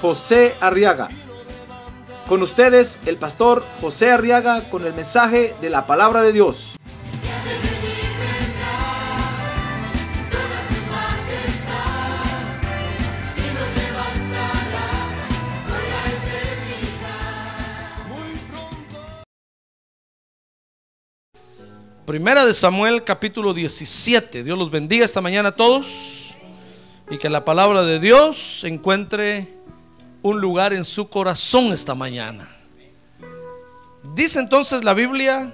José Arriaga. Con ustedes, el pastor José Arriaga con el mensaje de la palabra de Dios. Primera de Samuel capítulo 17. Dios los bendiga esta mañana a todos y que la palabra de Dios encuentre un lugar en su corazón esta mañana. Dice entonces la Biblia,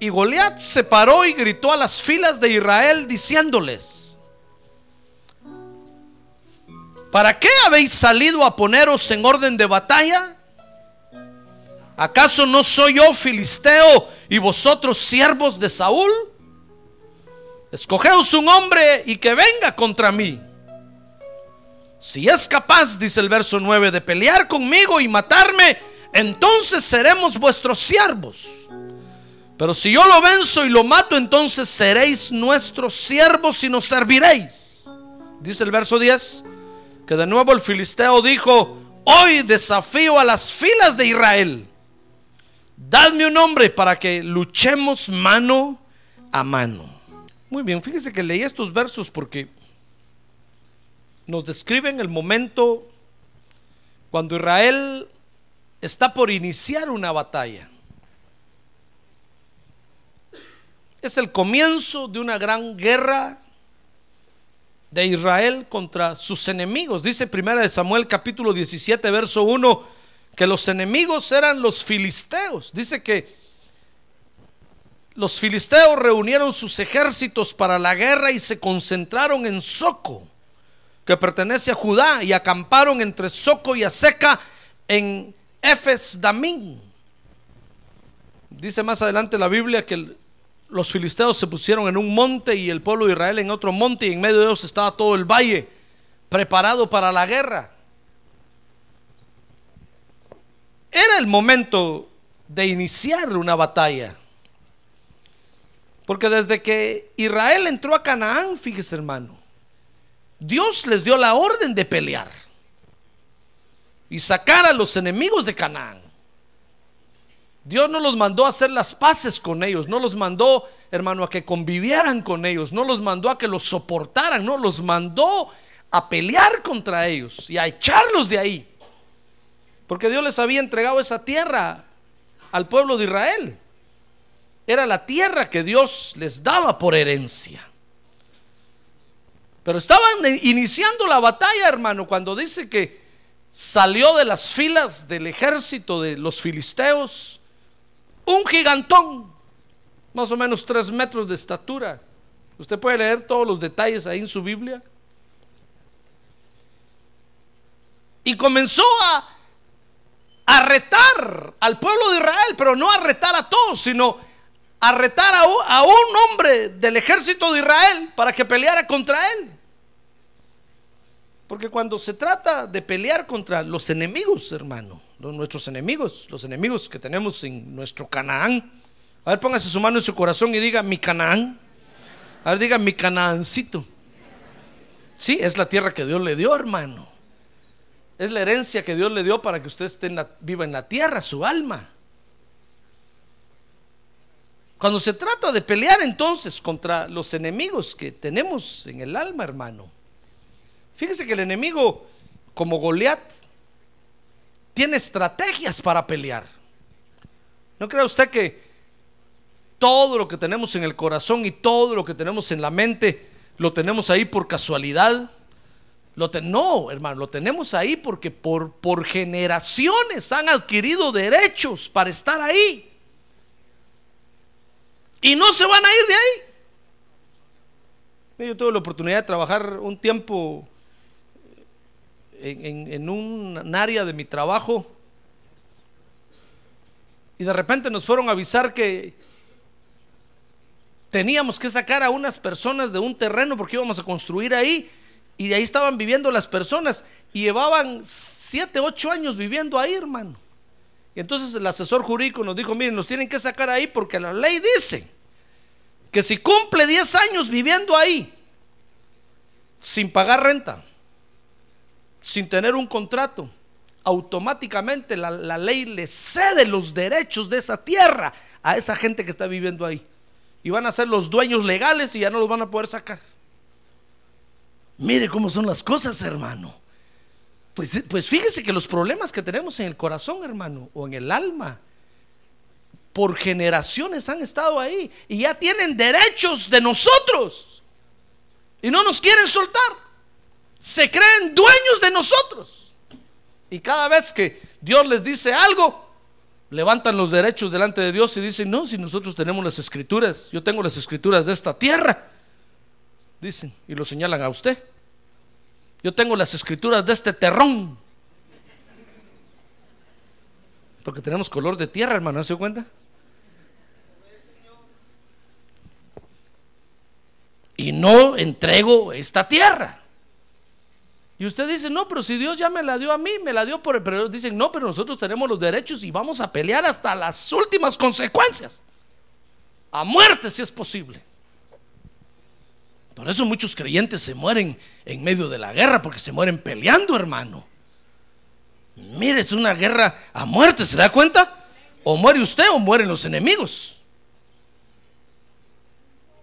y Goliat se paró y gritó a las filas de Israel diciéndoles, ¿para qué habéis salido a poneros en orden de batalla? ¿Acaso no soy yo filisteo y vosotros siervos de Saúl? Escogeos un hombre y que venga contra mí. Si es capaz, dice el verso 9, de pelear conmigo y matarme, entonces seremos vuestros siervos. Pero si yo lo venzo y lo mato, entonces seréis nuestros siervos y nos serviréis. Dice el verso 10, que de nuevo el filisteo dijo, hoy desafío a las filas de Israel. Dadme un hombre para que luchemos mano a mano. Muy bien, fíjese que leí estos versos porque nos describen el momento cuando Israel está por iniciar una batalla. Es el comienzo de una gran guerra de Israel contra sus enemigos. Dice primera de Samuel capítulo 17 verso 1 que los enemigos eran los filisteos. Dice que los filisteos reunieron sus ejércitos para la guerra y se concentraron en Soco, que pertenece a Judá, y acamparon entre Soco y Aseca en Efes Damín. Dice más adelante la Biblia que los filisteos se pusieron en un monte y el pueblo de Israel en otro monte y en medio de ellos estaba todo el valle preparado para la guerra. Era el momento de iniciar una batalla. Porque desde que Israel entró a Canaán, fíjese hermano, Dios les dio la orden de pelear y sacar a los enemigos de Canaán. Dios no los mandó a hacer las paces con ellos, no los mandó, hermano, a que convivieran con ellos, no los mandó a que los soportaran, no, los mandó a pelear contra ellos y a echarlos de ahí. Porque Dios les había entregado esa tierra al pueblo de Israel. Era la tierra que Dios les daba por herencia. Pero estaban iniciando la batalla, hermano, cuando dice que salió de las filas del ejército de los filisteos un gigantón, más o menos tres metros de estatura. Usted puede leer todos los detalles ahí en su Biblia. Y comenzó a a retar al pueblo de Israel, pero no a retar a todos, sino a retar a un, hombre del ejército de Israel para que peleara contra él. Porque cuando se trata de pelear contra los enemigos, hermano, los, nuestros enemigos, los enemigos que tenemos en nuestro Canaán, a ver, póngase su mano en su corazón y diga mi Canaán. A ver, diga mi Canaancito. Sí, es la tierra que Dios le dio, hermano. Es la herencia que Dios le dio para que usted esté viva en la tierra, su alma. Cuando se trata de pelear entonces contra los enemigos que tenemos en el alma, hermano, fíjese que el enemigo, como Goliat, tiene estrategias para pelear. ¿No cree usted que todo lo que tenemos en el corazón y todo lo que tenemos en la mente lo tenemos ahí por casualidad? Lo no, hermano, lo tenemos ahí porque por, por generaciones han adquirido derechos para estar ahí. Y no se van a ir de ahí. Yo tuve la oportunidad de trabajar un tiempo en, en- un área de mi trabajo y de repente nos fueron a avisar que teníamos que sacar a unas personas de un terreno porque íbamos a construir ahí y de ahí estaban viviendo las personas y llevaban 7, 8 años viviendo ahí, hermano. Y entonces el asesor jurídico nos dijo, miren, nos tienen que sacar ahí porque la ley dice que si cumple 10 años viviendo ahí, sin pagar renta, sin tener un contrato, automáticamente la, la ley le cede los derechos de esa tierra a esa gente que está viviendo ahí. Y van a ser los dueños legales y ya no los van a poder sacar. Mire cómo son las cosas, hermano. Pues, pues fíjese que los problemas que tenemos en el corazón, hermano, o en el alma, por generaciones han estado ahí y ya tienen derechos de nosotros. Y no nos quieren soltar. Se creen dueños de nosotros. Y cada vez que Dios les dice algo, levantan los derechos delante de Dios y dicen, no, si nosotros tenemos las escrituras, yo tengo las escrituras de esta tierra. Dicen, y lo señalan a usted. Yo tengo las escrituras de este terrón. Porque tenemos color de tierra, hermano, ¿no se dio cuenta? Y no entrego esta tierra. Y usted dice, no, pero si Dios ya me la dio a mí, me la dio por... Pero ellos dicen, no, pero nosotros tenemos los derechos y vamos a pelear hasta las últimas consecuencias. A muerte si es posible. Por eso muchos creyentes se mueren en medio de la guerra, porque se mueren peleando, hermano. Mire, es una guerra a muerte, ¿se da cuenta? O muere usted o mueren los enemigos.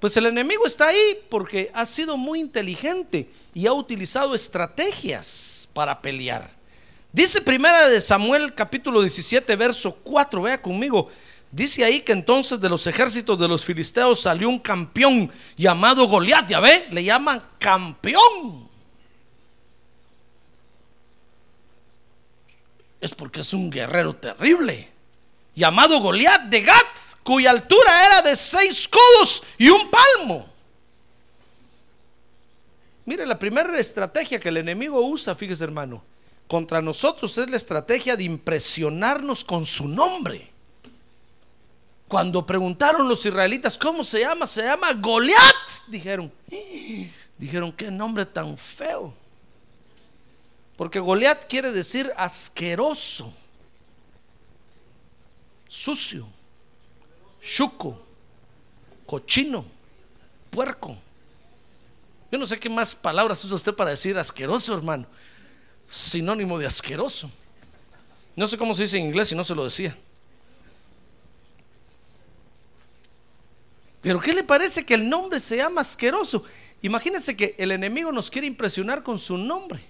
Pues el enemigo está ahí porque ha sido muy inteligente y ha utilizado estrategias para pelear. Dice primera de Samuel capítulo 17 verso 4, vea conmigo. Dice ahí que entonces de los ejércitos de los filisteos salió un campeón llamado Goliat, ya ve, le llaman campeón. Es porque es un guerrero terrible, llamado Goliat de Gat, cuya altura era de seis codos y un palmo. Mire, la primera estrategia que el enemigo usa, fíjese hermano, contra nosotros es la estrategia de impresionarnos con su nombre. Cuando preguntaron los israelitas, ¿cómo se llama? Se llama Goliat. Dijeron, dijeron, qué nombre tan feo. Porque Goliat quiere decir asqueroso, sucio, chuco, cochino, puerco. Yo no sé qué más palabras usa usted para decir asqueroso, hermano. Sinónimo de asqueroso. No sé cómo se dice en inglés si no se lo decía. Pero ¿qué le parece que el nombre se llama asqueroso? Imagínense que el enemigo nos quiere impresionar con su nombre.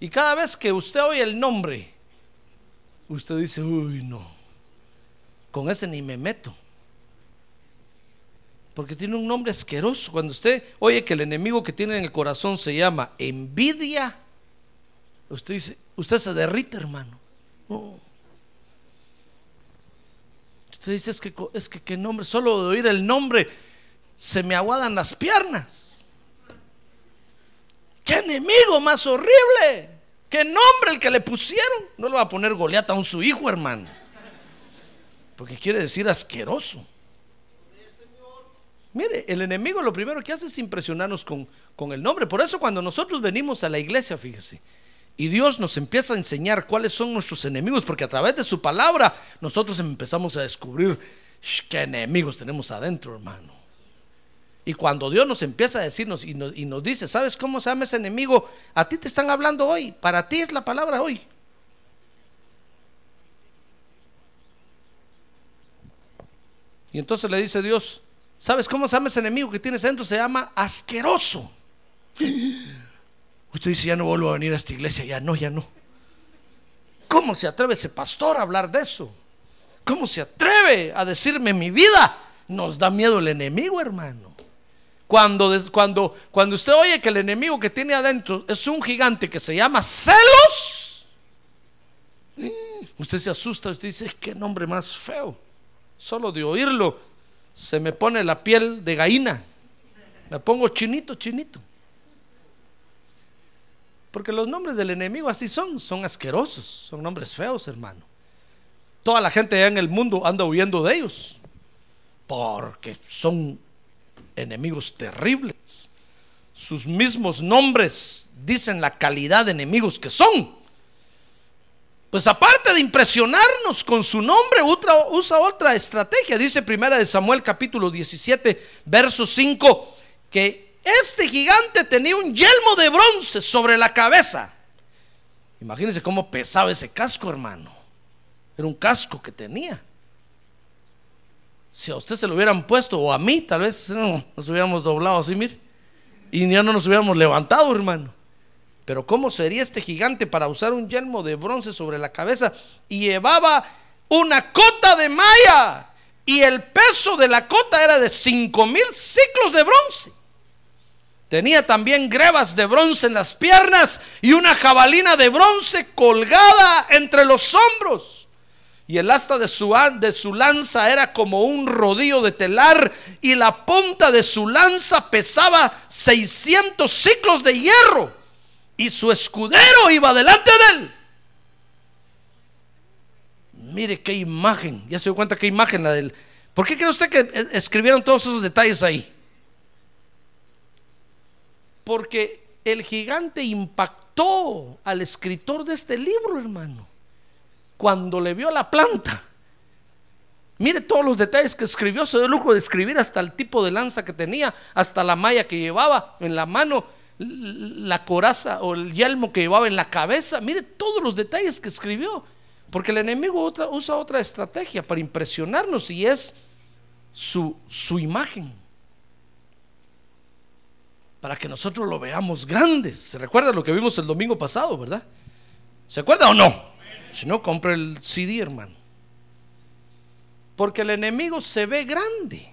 Y cada vez que usted oye el nombre, usted dice, uy, no, con ese ni me meto. Porque tiene un nombre asqueroso. Cuando usted oye que el enemigo que tiene en el corazón se llama envidia, usted dice, usted se derrite, hermano. No. Usted dice, es que, es que qué nombre, solo de oír el nombre se me aguadan las piernas. ¡Qué enemigo más horrible! ¿Qué nombre el que le pusieron? No le va a poner Goliat a un su hijo, hermano. Porque quiere decir asqueroso. Mire, el enemigo lo primero que hace es impresionarnos con, con el nombre. Por eso cuando nosotros venimos a la iglesia, fíjese, y Dios nos empieza a enseñar cuáles son nuestros enemigos, porque a través de su palabra nosotros empezamos a descubrir "Sh, qué enemigos tenemos adentro, hermano. Y cuando Dios nos empieza a decirnos y nos, y nos dice, ¿sabes cómo se llama ese enemigo? A ti te están hablando hoy, para ti es la palabra hoy. Y entonces le dice Dios, ¿sabes cómo se llama ese enemigo que tienes adentro? Se llama asqueroso. Usted dice, ya no vuelvo a venir a esta iglesia, ya no, ya no. ¿Cómo se atreve ese pastor a hablar de eso? ¿Cómo se atreve a decirme mi vida? Nos da miedo el enemigo, hermano. Cuando, cuando, cuando usted oye que el enemigo que tiene adentro es un gigante que se llama celos, usted se asusta, usted dice, qué nombre más feo. Solo de oírlo se me pone la piel de gallina. Me pongo chinito, chinito. Porque los nombres del enemigo así son, son asquerosos, son nombres feos, hermano. Toda la gente allá en el mundo anda huyendo de ellos, porque son enemigos terribles. Sus mismos nombres dicen la calidad de enemigos que son. Pues aparte de impresionarnos con su nombre, usa otra estrategia. Dice primera de Samuel capítulo 17, verso 5, que este gigante tenía un yelmo de bronce sobre la cabeza. Imagínense cómo pesaba ese casco, hermano. Era un casco que tenía. Si a usted se lo hubieran puesto, o a mí, tal vez nos hubiéramos doblado así, mire. Y ya no nos hubiéramos levantado, hermano. Pero ¿cómo sería este gigante para usar un yelmo de bronce sobre la cabeza? Y llevaba una cota de malla. Y el peso de la cota era de cinco mil ciclos de bronce. Tenía también grebas de bronce en las piernas y una jabalina de bronce colgada entre los hombros. Y el asta de su, de su lanza era como un rodillo de telar y la punta de su lanza pesaba 600 ciclos de hierro y su escudero iba delante de él. Mire qué imagen, ya se dio cuenta qué imagen la del... ¿Por qué cree usted que escribieron todos esos detalles ahí? Porque el gigante impactó al escritor de este libro, hermano, cuando le vio la planta. Mire todos los detalles que escribió, se dio el lujo de escribir hasta el tipo de lanza que tenía, hasta la malla que llevaba en la mano, la coraza o el yelmo que llevaba en la cabeza. Mire todos los detalles que escribió, porque el enemigo usa otra estrategia para impresionarnos y es su, su imagen para que nosotros lo veamos grandes. ¿Se recuerda lo que vimos el domingo pasado, verdad? ¿Se acuerda o no? Si no, compre el CD, hermano. Porque el enemigo se ve grande.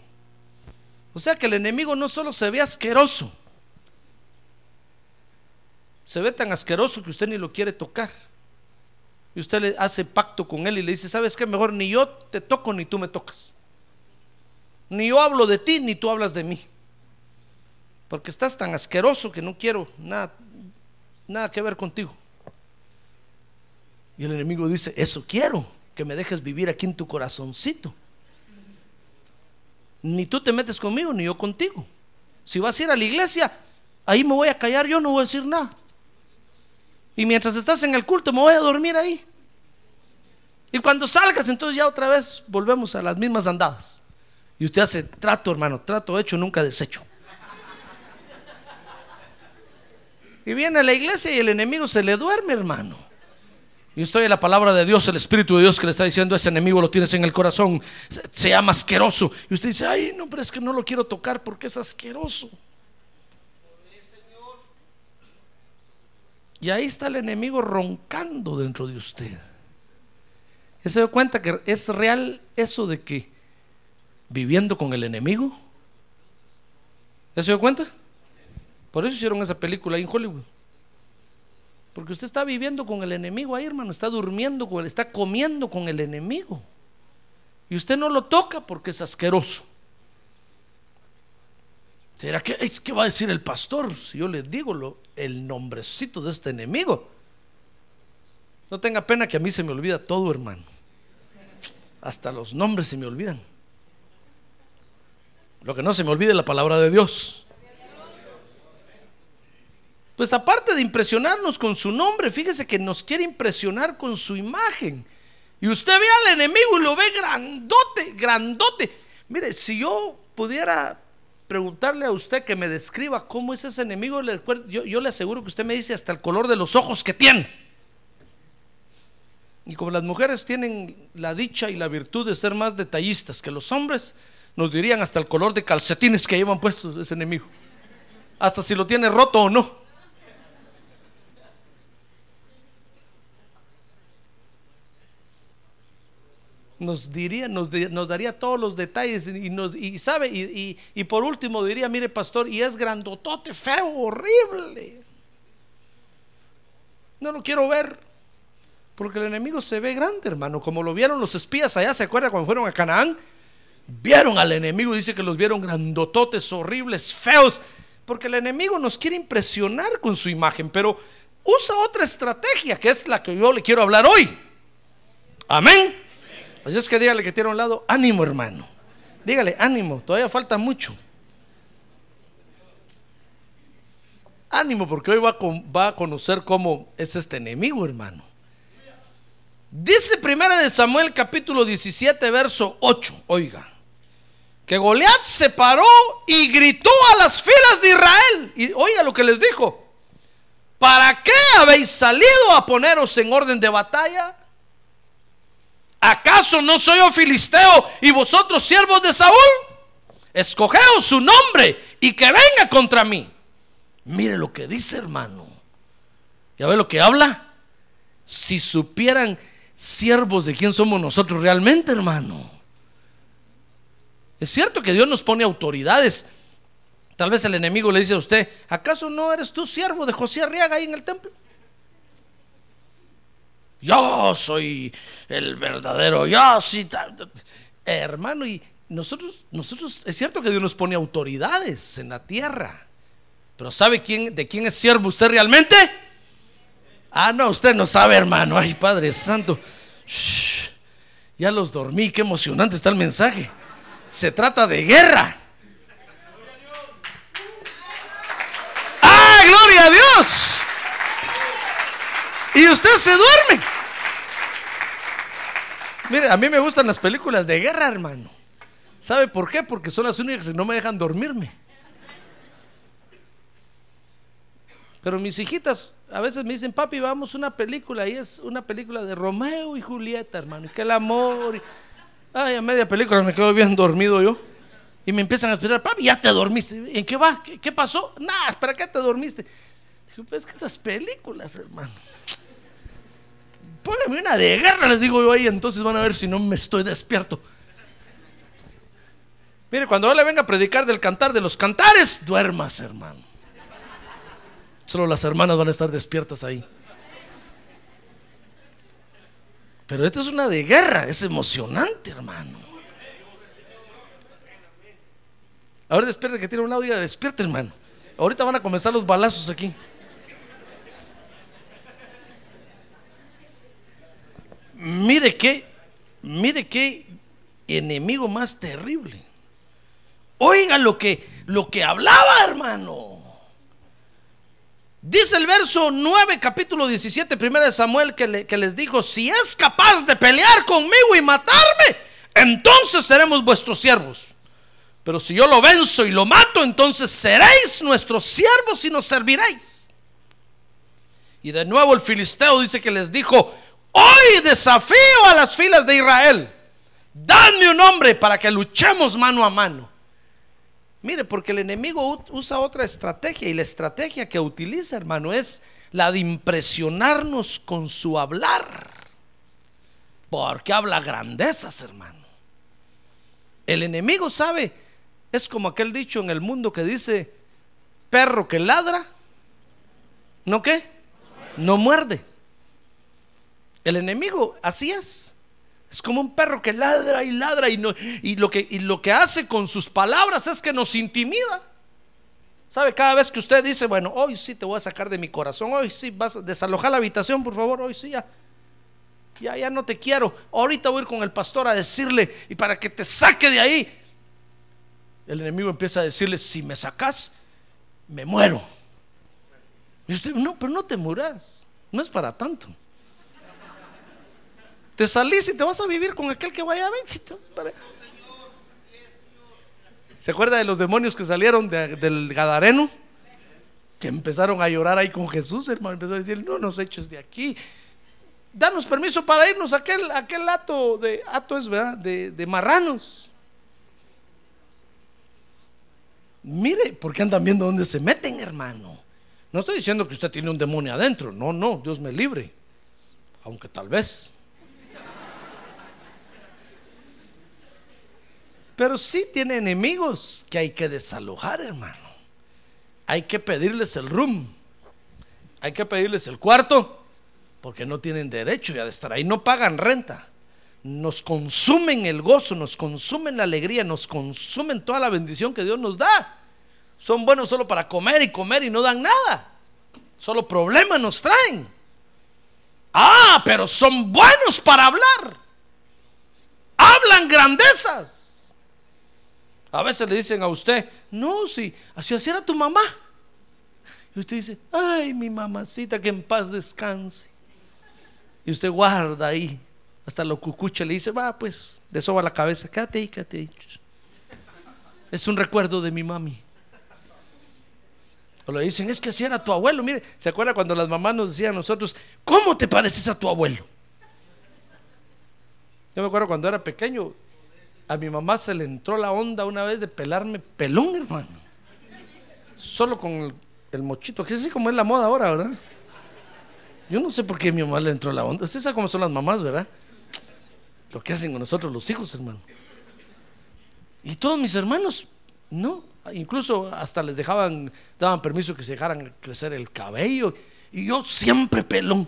O sea que el enemigo no solo se ve asqueroso, se ve tan asqueroso que usted ni lo quiere tocar. Y usted le hace pacto con él y le dice, ¿sabes qué? Mejor ni yo te toco ni tú me tocas. Ni yo hablo de ti ni tú hablas de mí porque estás tan asqueroso que no quiero nada, nada que ver contigo. Y el enemigo dice, eso quiero, que me dejes vivir aquí en tu corazoncito. Ni tú te metes conmigo, ni yo contigo. Si vas a ir a la iglesia, ahí me voy a callar, yo no voy a decir nada. Y mientras estás en el culto, me voy a dormir ahí. Y cuando salgas, entonces ya otra vez volvemos a las mismas andadas. Y usted hace trato, hermano, trato hecho, nunca desecho. Y viene a la iglesia y el enemigo se le duerme, hermano. Y estoy en la palabra de Dios, el Espíritu de Dios que le está diciendo, ese enemigo lo tienes en el corazón, se llama asqueroso. Y usted dice, ay, no, pero es que no lo quiero tocar porque es asqueroso. Y ahí está el enemigo roncando dentro de usted. ¿Ya se da cuenta que es real eso de que viviendo con el enemigo? ¿Ya se dio cuenta? Por eso hicieron esa película ahí en Hollywood. Porque usted está viviendo con el enemigo ahí, hermano. Está durmiendo con él, está comiendo con el enemigo. Y usted no lo toca porque es asqueroso. ¿Será que, ¿Qué va a decir el pastor si yo le digo lo, el nombrecito de este enemigo? No tenga pena que a mí se me olvida todo, hermano. Hasta los nombres se me olvidan. Lo que no se me olvida es la palabra de Dios. Pues aparte de impresionarnos con su nombre, fíjese que nos quiere impresionar con su imagen. Y usted ve al enemigo y lo ve grandote, grandote. Mire, si yo pudiera preguntarle a usted que me describa cómo es ese enemigo, yo, yo le aseguro que usted me dice hasta el color de los ojos que tiene. Y como las mujeres tienen la dicha y la virtud de ser más detallistas que los hombres, nos dirían hasta el color de calcetines que llevan puestos ese enemigo. Hasta si lo tiene roto o no. Nos diría, nos, daría todos los detalles y, nos, y sabe, y, y, por último diría, mire pastor, y es grandotote, feo, horrible. No lo quiero ver, porque el enemigo se ve grande, hermano, como lo vieron los espías allá, ¿se acuerda cuando fueron a Canaán? Vieron al enemigo, dice que los vieron grandototes, horribles, feos, porque el enemigo nos quiere impresionar con su imagen, pero usa otra estrategia, que es la que yo le quiero hablar hoy. Amén. Así es que dígale que tiene a un lado, ánimo hermano. Dígale, ánimo, todavía falta mucho. Ánimo, porque hoy va a, va a conocer cómo es este enemigo, hermano. Dice primera de Samuel capítulo 17, verso 8, oiga, que Goliat se paró y gritó a las filas de Israel. Y oiga lo que les dijo. ¿Para qué habéis salido a poneros en orden de batalla? ¿Acaso no soy yo filisteo y vosotros siervos de Saúl? Escogeos su nombre y que venga contra mí. Mire lo que dice, hermano. ¿Ya ve lo que habla? Si supieran siervos de quién somos nosotros realmente, hermano. Es cierto que Dios nos pone autoridades. Tal vez el enemigo le dice a usted, ¿acaso no eres tú siervo de José Arriaga ahí en el templo? Yo soy el verdadero, yo sí. hermano, y nosotros, nosotros, es cierto que Dios nos pone autoridades en la tierra. Pero ¿sabe quién, de quién es siervo usted realmente? Ah, no, usted no sabe, hermano. Ay, Padre Santo. Shh. ya los dormí, qué emocionante está el mensaje. Se trata de guerra. ¡Ah, gloria a Dios! Y usted se duerme. Mire, a mí me gustan las películas de guerra, hermano. ¿Sabe por qué? Porque son las únicas que no me dejan dormirme. Pero mis hijitas a veces me dicen, papi, vamos a una película y es una película de Romeo y Julieta, hermano, y que el amor. Ay, a media película me quedo bien dormido yo. Y me empiezan a esperar, papi, ya te dormiste. ¿En qué va? ¿Qué, pasó? Nada, ¿para qué te dormiste? Digo, pues es que esas películas, hermano. Póngame una de guerra, les digo yo ahí, entonces van a ver si no me estoy despierto. Mire, cuando yo le venga a predicar del cantar de los cantares, duermas, hermano. Solo las hermanas van a estar despiertas ahí. Pero esta es una de guerra, es emocionante, hermano. Ahora despierta que tiene un lado y despierta, hermano. Ahorita van a comenzar los balazos aquí. Mire qué, mire qué enemigo más terrible. Oiga lo que, lo que hablaba, hermano. Dice el verso 9, capítulo 17, primera de Samuel, que, le- que les dijo, si es capaz de pelear conmigo y matarme, entonces seremos vuestros siervos. Pero si yo lo venzo y lo mato, entonces seréis nuestros siervos y nos serviréis. Y de nuevo el filisteo dice que les dijo, hoy desafío a las filas de Israel, dadme un hombre para que luchemos mano a mano. Mire, porque el enemigo usa otra estrategia y la estrategia que utiliza, hermano, es la de impresionarnos con su hablar. Porque habla grandezas, hermano. El enemigo sabe, es como aquel dicho en el mundo que dice, perro que ladra, ¿no qué? No muerde. El enemigo así es. Es como un perro que ladra y ladra y, no, y, lo que, y lo que hace con sus palabras es que nos intimida. ¿Sabe? Cada vez que usted dice, bueno, hoy sí te voy a sacar de mi corazón, hoy sí vas a desalojar la habitación, por favor, hoy sí ya. Ya, ya no te quiero. Ahorita voy a ir con el pastor a decirle y para que te saque de ahí. El enemigo empieza a decirle, si me sacas, me muero. Y usted, no, pero no te muras. No es para tanto. Te salís y te vas a vivir con aquel que vaya a ver. ¿Se acuerda de los demonios que salieron de- del Gadareno? Que empezaron a llorar ahí con Jesús, hermano. Empezó a decir, no nos eches de aquí. Danos permiso para irnos a aquel, aquel hato de, hato es, ¿verdad? De, de marranos. Mire, porque andan viendo dónde se meten, hermano. No estoy diciendo que usted tiene un demonio adentro. No, no, Dios me libre. Aunque tal vez. Pero sí tiene enemigos que hay que desalojar, hermano. Hay que pedirles el room. Hay que pedirles el cuarto. Porque no tienen derecho ya de estar ahí. No pagan renta. Nos consumen el gozo, nos consumen la alegría, nos consumen toda la bendición que Dios nos da. Son buenos solo para comer y comer y no dan nada. Solo problemas nos traen. Ah, pero son buenos para hablar. Hablan grandezas. A veces le dicen a usted, no, si así así era tu mamá. Y usted dice, ay, mi mamacita, que en paz descanse. Y usted guarda ahí, hasta lo cucucha, le dice, va, pues, le soba la cabeza, quédate ahí, quédate ahí. Es un recuerdo de mi mami. O le dicen, es que así era tu abuelo. Mire, ¿se acuerda cuando las mamás nos decían a nosotros, ¿cómo te pareces a tu abuelo? Yo me acuerdo cuando era pequeño, a mi mamá se le entró la onda una vez de pelarme pelón, hermano. Solo con el, mochito, que es así como es la moda ahora, ¿verdad? Yo no sé por qué a mi mamá le entró la onda. Usted sabe cómo son las mamás, ¿verdad? Lo que hacen con nosotros los hijos, hermano. Y todos mis hermanos, no, incluso hasta les dejaban, daban permiso que se dejaran crecer el cabello. Y yo siempre pelón.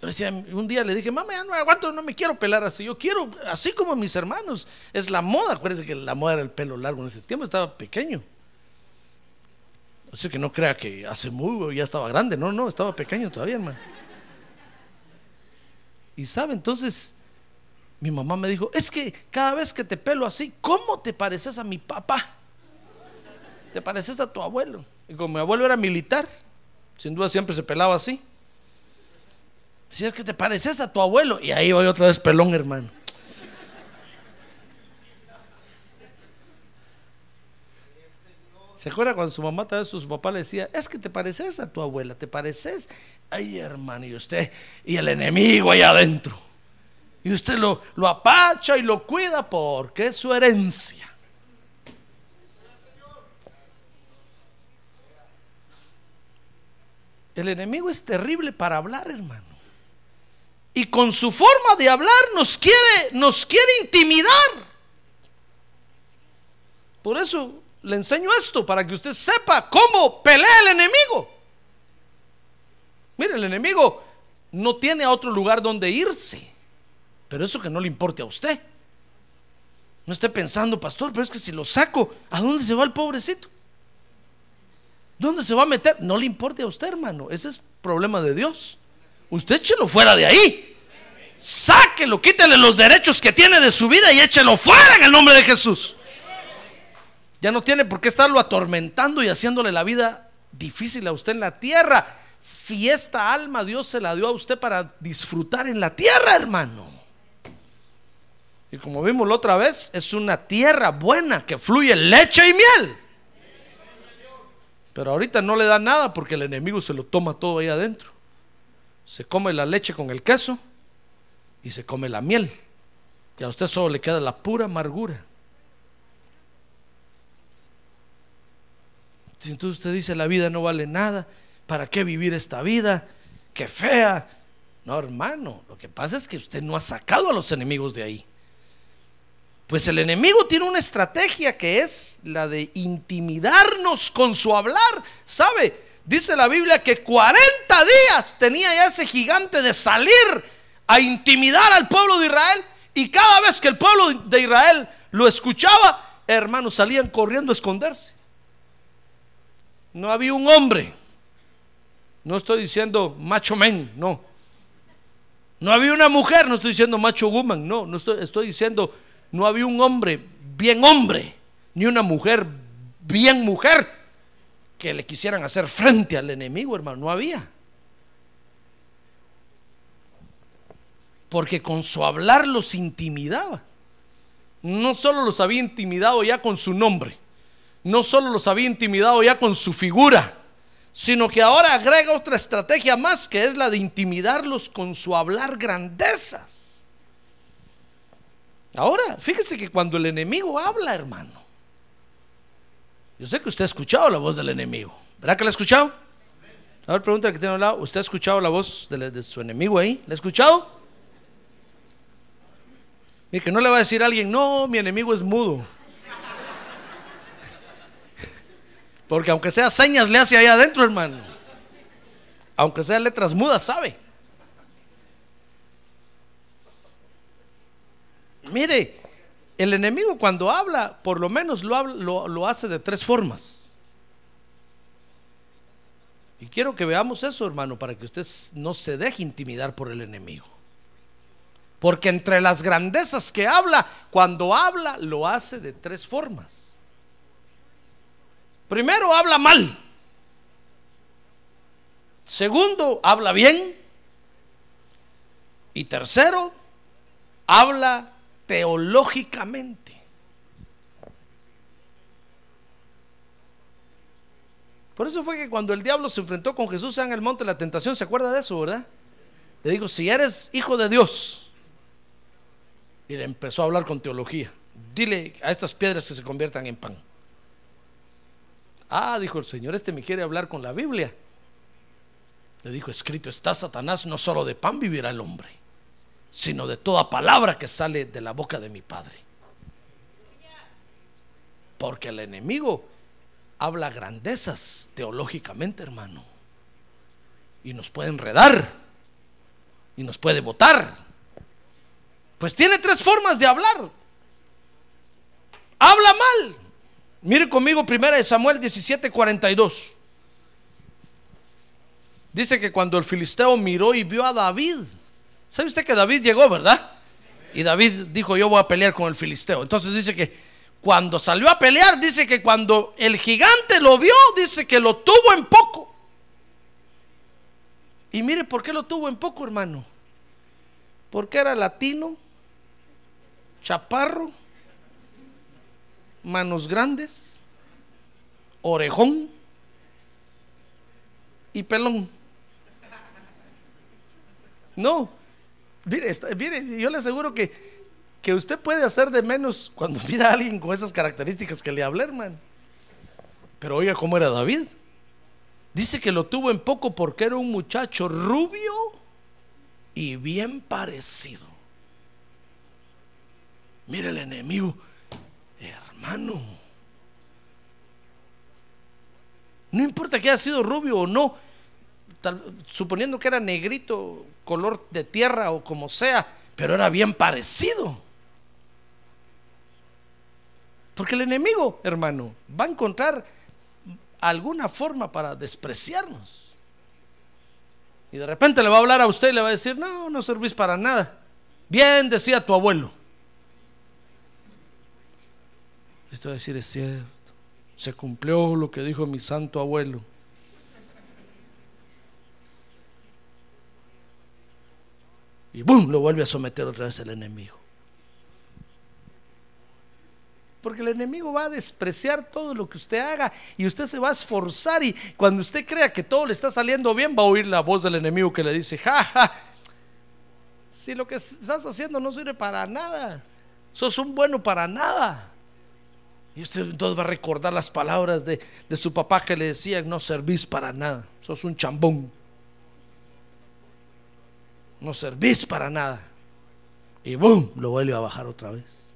Yo decía, un día le dije, mamá, ya no aguanto, no me quiero pelar así. Yo quiero, así como mis hermanos. Es la moda. Acuérdense que la moda era el pelo largo en ese tiempo, estaba pequeño. Así que no crea que hace muy, ya estaba grande. No, no, estaba pequeño todavía, hermano. Y sabe, entonces mi mamá me dijo, es que cada vez que te pelo así, ¿cómo te pareces a mi papá? Te pareces a tu abuelo. Y como mi abuelo era militar, sin duda siempre se pelaba así. Si es que te pareces a tu abuelo. Y ahí voy otra vez pelón, hermano. ¿Se acuerda cuando su mamá, tal vez su papá le decía, es que te pareces a tu abuela, te pareces? Ay, hermano, y usted, y el enemigo ahí adentro. Y usted lo, lo apacha y lo cuida porque es su herencia. El enemigo es terrible para hablar, hermano. Y con su forma de hablar nos quiere, nos quiere intimidar. Por eso le enseño esto, para que usted sepa cómo pelea el enemigo. Mire, el enemigo no tiene a otro lugar donde irse. Pero eso que no le importe a usted. No esté pensando, pastor, pero es que si lo saco, ¿a dónde se va el pobrecito? ¿Dónde se va a meter? No le importe a usted, hermano. Ese es problema de Dios. Usted échelo fuera de ahí. Sáquelo, quítele los derechos que tiene de su vida y échelo fuera en el nombre de Jesús. Ya no tiene por qué estarlo atormentando y haciéndole la vida difícil a usted en la tierra. Si esta alma Dios se la dio a usted para disfrutar en la tierra, hermano. Y como vimos la otra vez, es una tierra buena que fluye leche y miel. Pero ahorita no le da nada porque el enemigo se lo toma todo ahí adentro. Se come la leche con el queso y se come la miel. Y a usted solo le queda la pura amargura. Entonces usted dice la vida no vale nada. ¿Para qué vivir esta vida? Qué fea. No, hermano, lo que pasa es que usted no ha sacado a los enemigos de ahí. Pues el enemigo tiene una estrategia que es la de intimidarnos con su hablar. ¿Sabe? Dice la Biblia que 40 días tenía ya ese gigante de salir a intimidar al pueblo de Israel. Y cada vez que el pueblo de Israel lo escuchaba, hermanos, salían corriendo a esconderse. No había un hombre. No estoy diciendo macho men, no. No había una mujer, no estoy diciendo macho woman, no, no estoy, estoy diciendo no había un hombre bien hombre, ni una mujer bien mujer que le quisieran hacer frente al enemigo, hermano. No había. Porque con su hablar los intimidaba. No solo los había intimidado ya con su nombre, no solo los había intimidado ya con su figura, sino que ahora agrega otra estrategia más que es la de intimidarlos con su hablar grandezas. Ahora, fíjese que cuando el enemigo habla, hermano, yo sé que usted ha escuchado la voz del enemigo. ¿Verdad que la ha escuchado? A ver, pregunta que tiene al lado. ¿Usted ha escuchado la voz de, su enemigo ahí? ¿La ha escuchado? Y que no le va a decir alguien, no, mi enemigo es mudo. Porque aunque sea señas, le hace ahí adentro, hermano. Aunque sea letras mudas, sabe. Mire, el enemigo cuando habla, por lo menos lo, hace de tres formas. Y quiero que veamos eso, hermano, para que usted no se deje intimidar por el enemigo. Porque entre las grandezas que habla, cuando habla, lo hace de tres formas. Primero, habla mal. Segundo, habla bien. Y tercero, habla teológicamente. Por eso fue que cuando el diablo se enfrentó con Jesús en el monte de la tentación, ¿se acuerda de eso, verdad? Le digo, si eres hijo de Dios, y le empezó a hablar con teología, dile a estas piedras que se conviertan en pan. Ah, dijo el Señor, este me quiere hablar con la Biblia. Le dijo, escrito está Satanás, no solo de pan vivirá el hombre, sino de toda palabra que sale de la boca de mi Padre. Porque el enemigo habla grandezas teológicamente, hermano. Y nos puede enredar. Y nos puede votar. Pues tiene tres formas de hablar. Habla mal. Mire conmigo primera de Samuel 17:42. Dice que cuando el filisteo miró y vio a David, ¿sabe usted que David llegó, verdad? Y David dijo, yo voy a pelear con el filisteo. Entonces dice que cuando salió a pelear, dice que cuando el gigante lo vio, dice que lo tuvo en poco. Y mire por qué lo tuvo en poco, hermano. Porque era latino, chaparro, manos grandes, orejón y pelón. No, mire, yo le aseguro que que usted puede hacer de menos cuando mira a alguien con esas características que le hablé, hermano. Pero oiga cómo era David. Dice que lo tuvo en poco porque era un muchacho rubio y bien parecido. Mira el enemigo, hermano. No importa que haya sido rubio o no, suponiendo que era negrito, color de tierra o como sea, pero era bien parecido. Porque el enemigo, hermano, va a encontrar alguna forma para despreciarnos. Y de repente le va a hablar a usted y le va a decir, no, no servís para nada. Bien, decía tu abuelo. Esto va a decir, es cierto. Se cumplió lo que dijo mi santo abuelo. Y ¡boom! Lo vuelve a someter otra vez el enemigo. Porque el enemigo va a despreciar todo lo que usted haga y usted se va a esforzar y cuando usted crea que todo le está saliendo bien va a oír la voz del enemigo que le dice, ja, si lo que estás haciendo no sirve para nada, sos un bueno para nada. Y usted entonces va a recordar las palabras de, de su papá que le decían, no servís para nada, sos un chambón. No servís para nada. Y boom, lo vuelve a bajar otra vez.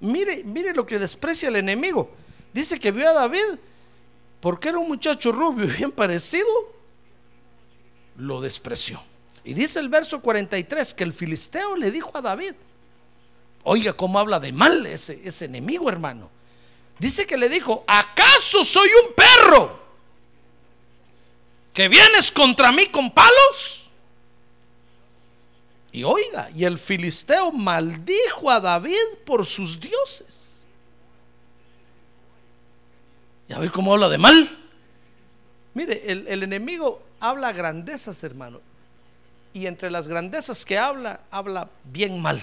Mire, mire lo que desprecia el enemigo. Dice que vio a David porque era un muchacho rubio bien parecido. Lo despreció. Y dice el verso 43 que el filisteo le dijo a David, oiga cómo habla de mal ese, ese enemigo hermano. Dice que le dijo, ¿acaso soy un perro que vienes contra mí con palos? Y oiga, y el filisteo maldijo a David por sus dioses. ¿Ya ve cómo habla de mal? Mire, el, el enemigo habla grandezas, hermano. Y entre las grandezas que habla, habla bien mal.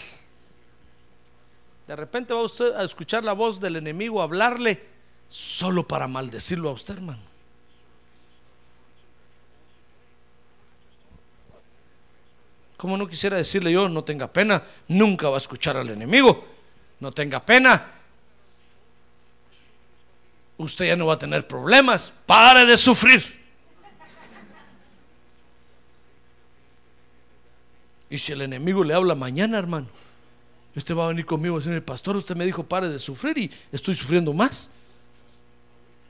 De repente va usted a escuchar la voz del enemigo hablarle solo para maldecirlo a usted, hermano. Como no quisiera decirle yo, no tenga pena, nunca va a escuchar al enemigo. No tenga pena. Usted ya no va a tener problemas. Pare de sufrir. Y si el enemigo le habla mañana, hermano, usted va a venir conmigo a decirme, pastor, usted me dijo pare de sufrir y estoy sufriendo más.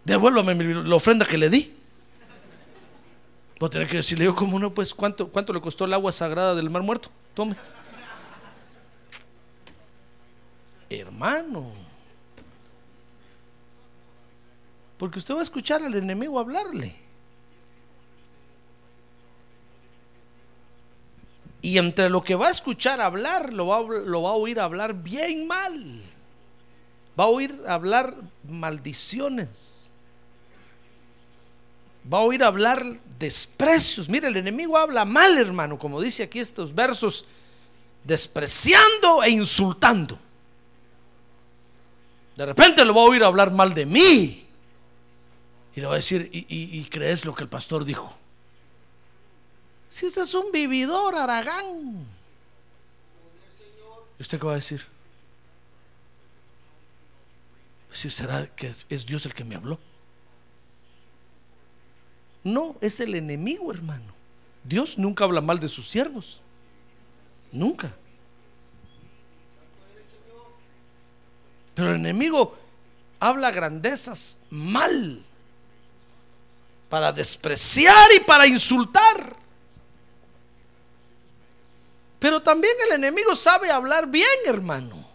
Devuélvame la ofrenda que le di. Voy a tener que decirle yo, ¿cómo no? Pues, ¿cuánto, ¿cuánto le costó el agua sagrada del mar muerto? Tome. Hermano. Porque usted va a escuchar al enemigo hablarle. Y entre lo que va a escuchar hablar, lo va, lo va a oír hablar bien mal. Va a oír hablar maldiciones. Va a oír hablar desprecios. Mire, el enemigo habla mal, hermano, como dice aquí estos versos, despreciando e insultando. De repente lo va a oír hablar mal de mí. Y le va a decir, ¿y, crees lo que el pastor dijo? Si ese es un vividor, Aragán. ¿Y usted qué va a decir? Si será que es Dios el que me habló. No, es el enemigo, hermano. Dios nunca habla mal de sus siervos. Nunca. Pero el enemigo habla grandezas mal. Para despreciar y para insultar. Pero también el enemigo sabe hablar bien, hermano.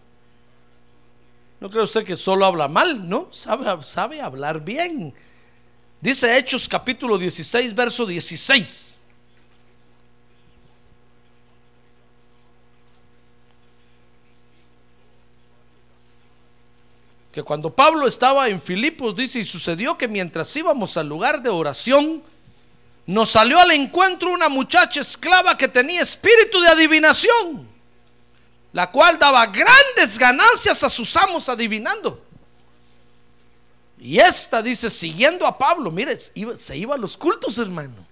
No cree usted que solo habla mal, ¿no? Sabe, sabe hablar bien. Dice Hechos capítulo 16, verso 16. Que cuando Pablo estaba en Filipos, dice, y sucedió que mientras íbamos al lugar de oración, nos salió al encuentro una muchacha esclava que tenía espíritu de adivinación, la cual daba grandes ganancias a sus amos adivinando. Y esta dice, siguiendo a Pablo, mire, se iba a los cultos, hermano.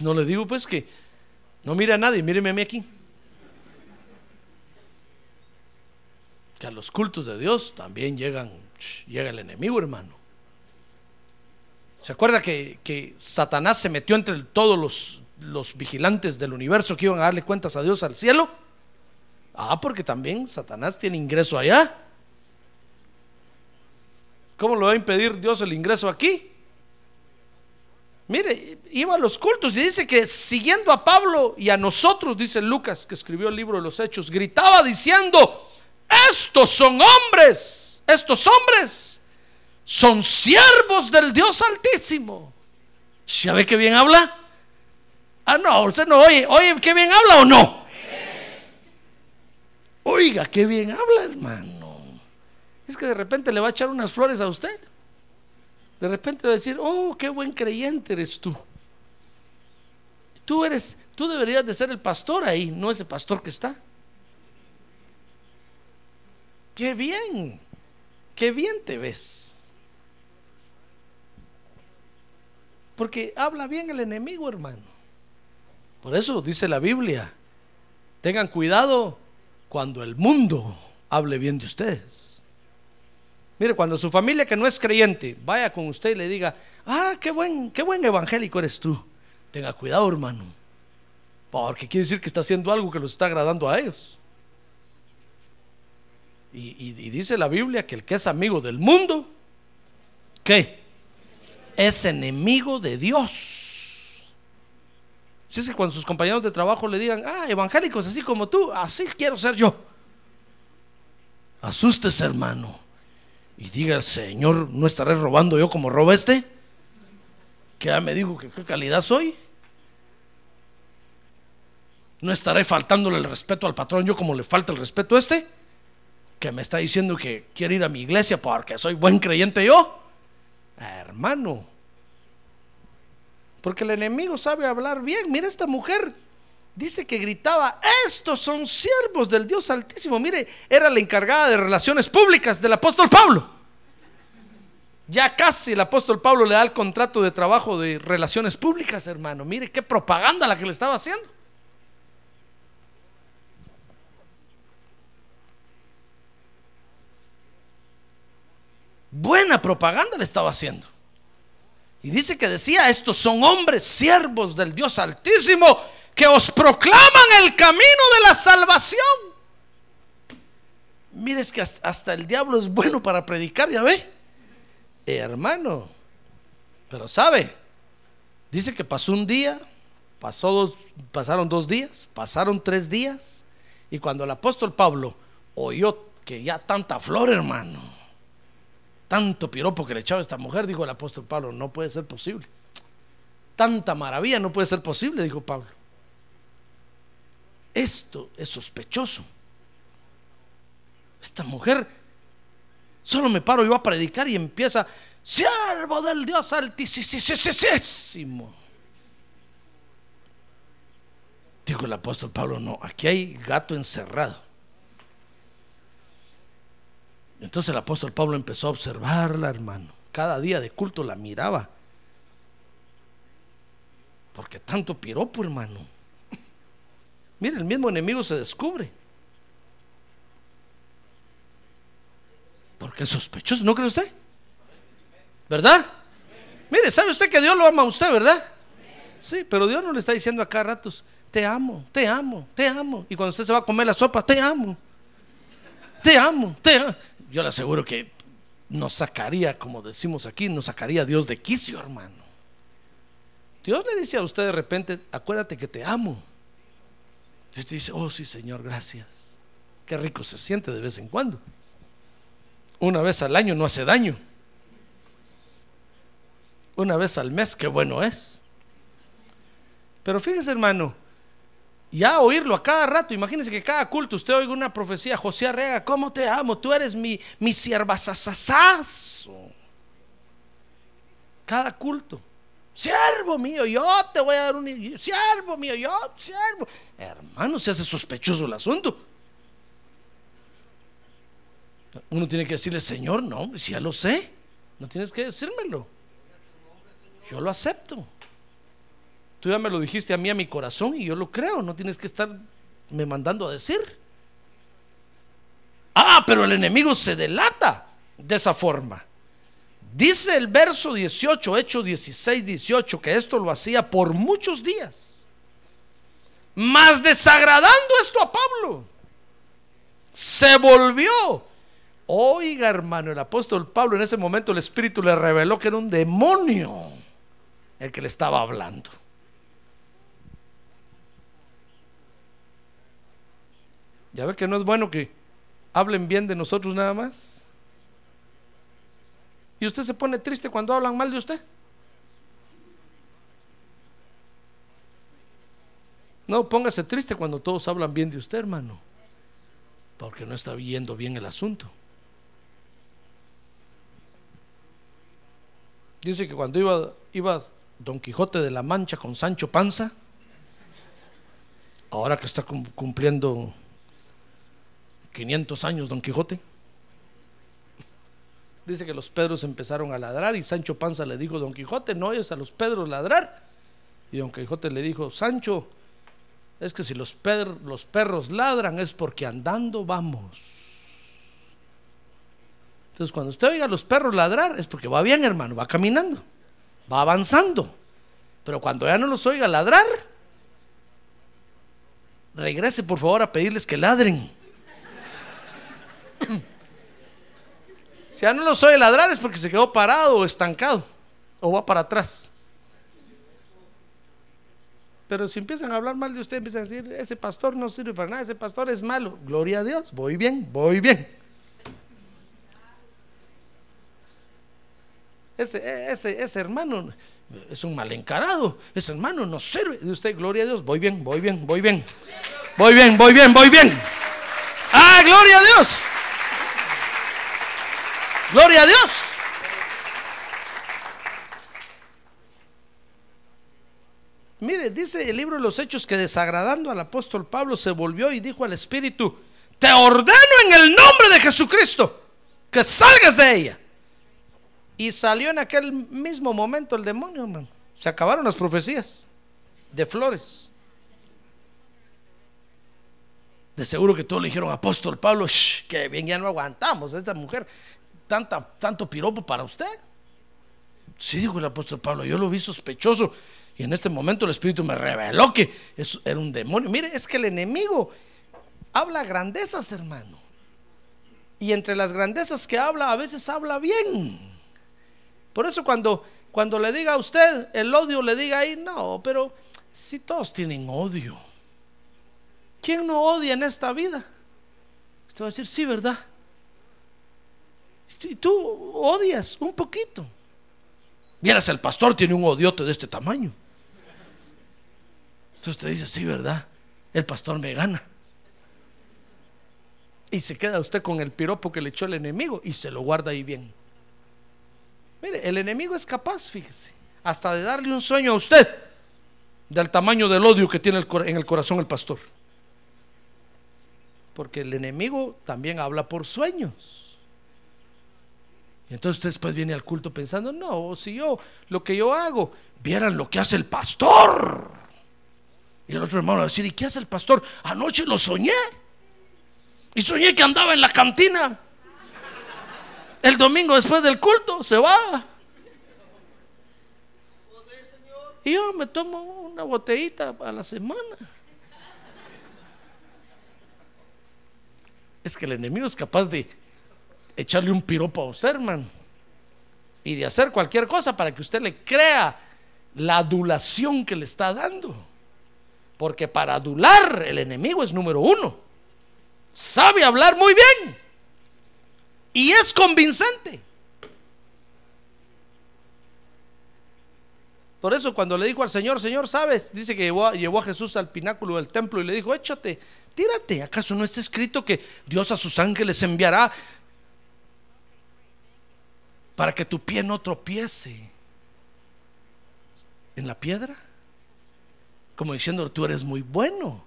No le digo pues que no mire a nadie, míreme a mí aquí. Que a los cultos de Dios también llegan, llega el enemigo, hermano. ¿Se acuerda que, que Satanás se metió entre todos los, los vigilantes del universo que iban a darle cuentas a Dios al cielo? Ah, porque también Satanás tiene ingreso allá. ¿Cómo lo va a impedir Dios el ingreso aquí? Mire, iba a los cultos y dice que siguiendo a Pablo y a nosotros, dice Lucas, que escribió el libro de los Hechos, gritaba diciendo, estos son hombres, estos hombres son siervos del Dios Altísimo. ¿Ya ve que bien habla? Ah, no, usted no oye, oye, ¿qué bien habla o no? Oiga, qué bien habla, hermano. Que de repente le va a echar unas flores a usted. De repente le va a decir, oh, qué buen creyente eres tú. Tú eres, tú deberías de ser el pastor ahí, no ese pastor que está. Qué bien, qué bien te ves. Porque habla bien el enemigo, hermano. Por eso dice la Biblia, tengan cuidado cuando el mundo hable bien de ustedes. Mire, cuando su familia que no es creyente vaya con usted y le diga, ah, qué buen, qué buen evangélico eres tú. Tenga cuidado, hermano. Porque quiere decir que está haciendo algo que los está agradando a ellos. Y, dice la Biblia que el que es amigo del mundo, ¿qué? Es enemigo de Dios. Si es que cuando sus compañeros de trabajo le digan, ah, evangélicos así como tú, así quiero ser yo. Asústese, hermano. Y diga Señor, ¿no estaré robando yo como roba este? Que ya me dijo que qué calidad soy. ¿No estaré faltándole el respeto al patrón yo como le falta el respeto a este? Que me está diciendo que quiere ir a mi iglesia porque soy buen creyente yo. Hermano. Porque el enemigo sabe hablar bien. Mira esta mujer. Dice que gritaba, estos son siervos del Dios Altísimo. Mire, era la encargada de relaciones públicas del apóstol Pablo. Ya casi el apóstol Pablo le da el contrato de trabajo de relaciones públicas, hermano. Mire qué propaganda la que le estaba haciendo. Buena propaganda le estaba haciendo. Y dice que decía, estos son hombres siervos del Dios Altísimo que os proclaman el camino de la salvación. Mire, es que hasta, el diablo es bueno para predicar, ya ve. Hermano, pero sabe, dice que pasó un día, pasó dos, pasaron dos días, pasaron tres días, y cuando el apóstol Pablo oyó que ya tanta flor, hermano, tanto piropo que le echaba esta mujer, dijo el apóstol Pablo, no puede ser posible. Tanta maravilla no puede ser posible, dijo Pablo. Esto es sospechoso. Esta mujer, solo me paro yo a predicar y empieza, siervo del Dios altísimo. Dijo el apóstol Pablo, no, aquí hay gato encerrado. Entonces el apóstol Pablo empezó a observarla, hermano. Cada día de culto la miraba. Porque tanto piropo, hermano. Mire, el mismo enemigo se descubre. Porque es sospechoso, ¿no cree usted? ¿Verdad? Mire, ¿sabe usted que Dios lo ama a usted, verdad? Sí, pero Dios no le está diciendo a cada ratos, te amo, te amo, te amo. Y cuando usted se va a comer la sopa, te amo, te amo, te amo. Yo le aseguro que nos sacaría, como decimos aquí, nos sacaría Dios de quicio, hermano. Dios le dice a usted de repente, acuérdate que te amo. Y usted dice, oh sí, Señor, gracias. Qué rico se siente de vez en cuando. Una vez al año no hace daño. Una vez al mes, qué bueno es. Pero fíjese, hermano, ya oírlo a cada rato, imagínense que cada culto usted oiga una profecía, José Arrega, ¿cómo te amo? Tú eres mi, mi sierva Cada culto. Siervo mío, yo te voy a dar un siervo mío, yo, siervo. Hermano, se hace sospechoso el asunto. Uno tiene que decirle, Señor, no, si ya lo sé, no tienes que decírmelo. Yo lo acepto. Tú ya me lo dijiste a mí, a mi corazón, y yo lo creo. No tienes que estar me mandando a decir. Ah, pero el enemigo se delata de esa forma. Dice el verso 18, Hecho 16, 18, que esto lo hacía por muchos días. Más desagradando esto a Pablo, se volvió. Oiga, hermano, el apóstol Pablo en ese momento el Espíritu le reveló que era un demonio el que le estaba hablando. Ya ve que no es bueno que hablen bien de nosotros nada más. Y usted se pone triste cuando hablan mal de usted. No, póngase triste cuando todos hablan bien de usted, hermano. Porque no está viendo bien el asunto. Dice que cuando iba, iba Don Quijote de la Mancha con Sancho Panza, ahora que está cumpliendo 500 años Don Quijote. Dice que los Pedros empezaron a ladrar y Sancho Panza le dijo, Don Quijote, no oyes a los Pedros ladrar. Y Don Quijote le dijo, Sancho, es que si los, los perros ladran es porque andando vamos. Entonces cuando usted oiga a los perros ladrar es porque va bien, hermano, va caminando, va avanzando. Pero cuando ya no los oiga ladrar, regrese por favor a pedirles que ladren. Si ya no los oye ladrar es porque se quedó parado o estancado o va para atrás. Pero si empiezan a hablar mal de usted, empiezan a decir, ese pastor no sirve para nada, ese pastor es malo. Gloria a Dios, voy bien, voy bien. Ese, ese, ese hermano es un mal encarado, ese hermano no sirve. De usted, gloria a Dios, voy bien, voy bien, voy bien. Voy bien, voy bien, voy bien. Ah, gloria a Dios. Gloria a Dios. Mire, dice el libro de los Hechos que desagradando al apóstol Pablo se volvió y dijo al Espíritu, te ordeno en el nombre de Jesucristo que salgas de ella. Y salió en aquel mismo momento el demonio, hermano. Se acabaron las profecías de flores. De seguro que todos le dijeron, apóstol Pablo, que bien, ya no aguantamos esta mujer tanta, tanto piropo para usted? Sí, dijo el apóstol Pablo, yo lo vi sospechoso y en este momento el Espíritu me reveló que eso era un demonio. Mire, es que el enemigo habla grandezas, hermano. Y entre las grandezas que habla, a veces habla bien. Por eso cuando, cuando le diga a usted el odio, le diga ahí, no, pero si todos tienen odio. ¿Quién no odia en esta vida? Usted va a decir, sí, ¿verdad? Y tú odias un poquito. Vieras, el pastor tiene un odiote de este tamaño. Entonces usted dice, sí, ¿verdad? El pastor me gana. Y se queda usted con el piropo que le echó el enemigo y se lo guarda ahí bien. Mire, el enemigo es capaz, fíjese, hasta de darle un sueño a usted del tamaño del odio que tiene en el corazón el pastor. Porque el enemigo también habla por sueños. Y entonces usted después viene al culto pensando, no, si yo, lo que yo hago, vieran lo que hace el pastor. Y el otro hermano va a decir, ¿y qué hace el pastor? Anoche lo soñé. Y soñé que andaba en la cantina. El domingo después del culto se va. Y yo me tomo una botellita a la semana. Es que el enemigo es capaz de echarle un piropo a usted, hermano. Y de hacer cualquier cosa para que usted le crea la adulación que le está dando. Porque para adular el enemigo es número uno. Sabe hablar muy bien. Y es convincente. Por eso cuando le dijo al Señor, Señor, ¿sabes? Dice que llevó, a Jesús al pináculo del templo y le dijo, échate, tírate. ¿Acaso no está escrito que Dios a sus ángeles enviará para que tu pie no tropiece en la piedra. Como diciendo, tú eres muy bueno,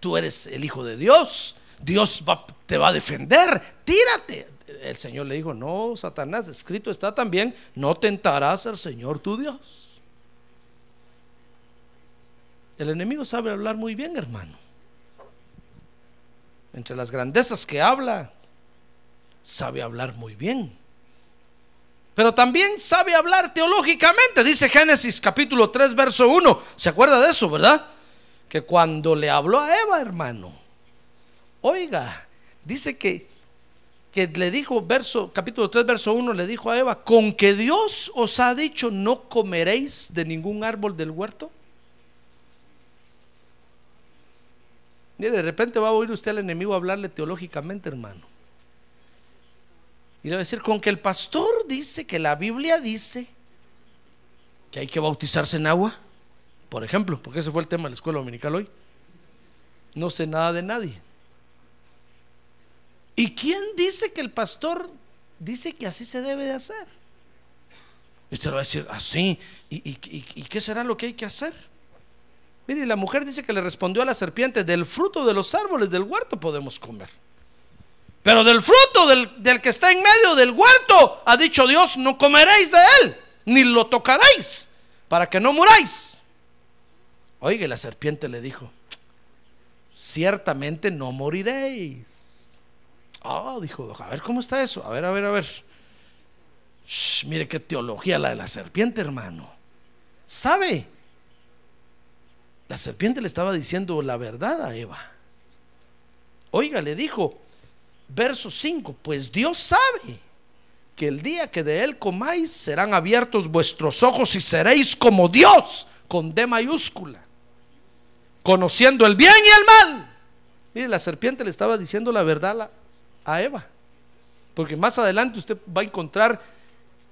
tú eres el Hijo de Dios, Dios te va a defender, tírate. El Señor le dijo, no, Satanás, escrito está también, no tentarás al Señor tu Dios. El enemigo sabe hablar muy bien, hermano. Entre las grandezas que habla, sabe hablar muy bien. Pero también sabe hablar teológicamente, dice Génesis capítulo 3, verso 1. ¿Se acuerda de eso, verdad? Que cuando le habló a Eva, hermano, oiga, dice que, que le dijo, verso, capítulo 3, verso 1, le dijo a Eva, con que Dios os ha dicho, no comeréis de ningún árbol del huerto. Mire, de repente va a oír usted al enemigo hablarle teológicamente, hermano. Y le va a decir, con que el pastor dice que la Biblia dice que hay que bautizarse en agua, por ejemplo, porque ese fue el tema de la escuela dominical hoy. No sé nada de nadie. ¿Y quién dice que el pastor dice que así se debe de hacer? Y usted va a decir, así, ¿Y, qué será lo que hay que hacer? Mire, la mujer dice que le respondió a la serpiente, del fruto de los árboles del huerto podemos comer. Pero del fruto del, que está en medio del huerto, ha dicho Dios, no comeréis de él, ni lo tocaréis, para que no muráis. Oiga, la serpiente le dijo, ciertamente no moriréis. Ah, dijo, a ver cómo está eso, a ver, a ver, a ver. mire qué teología la de la serpiente, hermano. ¿Sabe? La serpiente le estaba diciendo la verdad a Eva. Oiga, le dijo, verso 5, pues Dios sabe que el día que de él comáis serán abiertos vuestros ojos y seréis como Dios, con D mayúscula, conociendo el bien y el mal. Mire, la serpiente le estaba diciendo la verdad a Eva, porque más adelante usted va a encontrar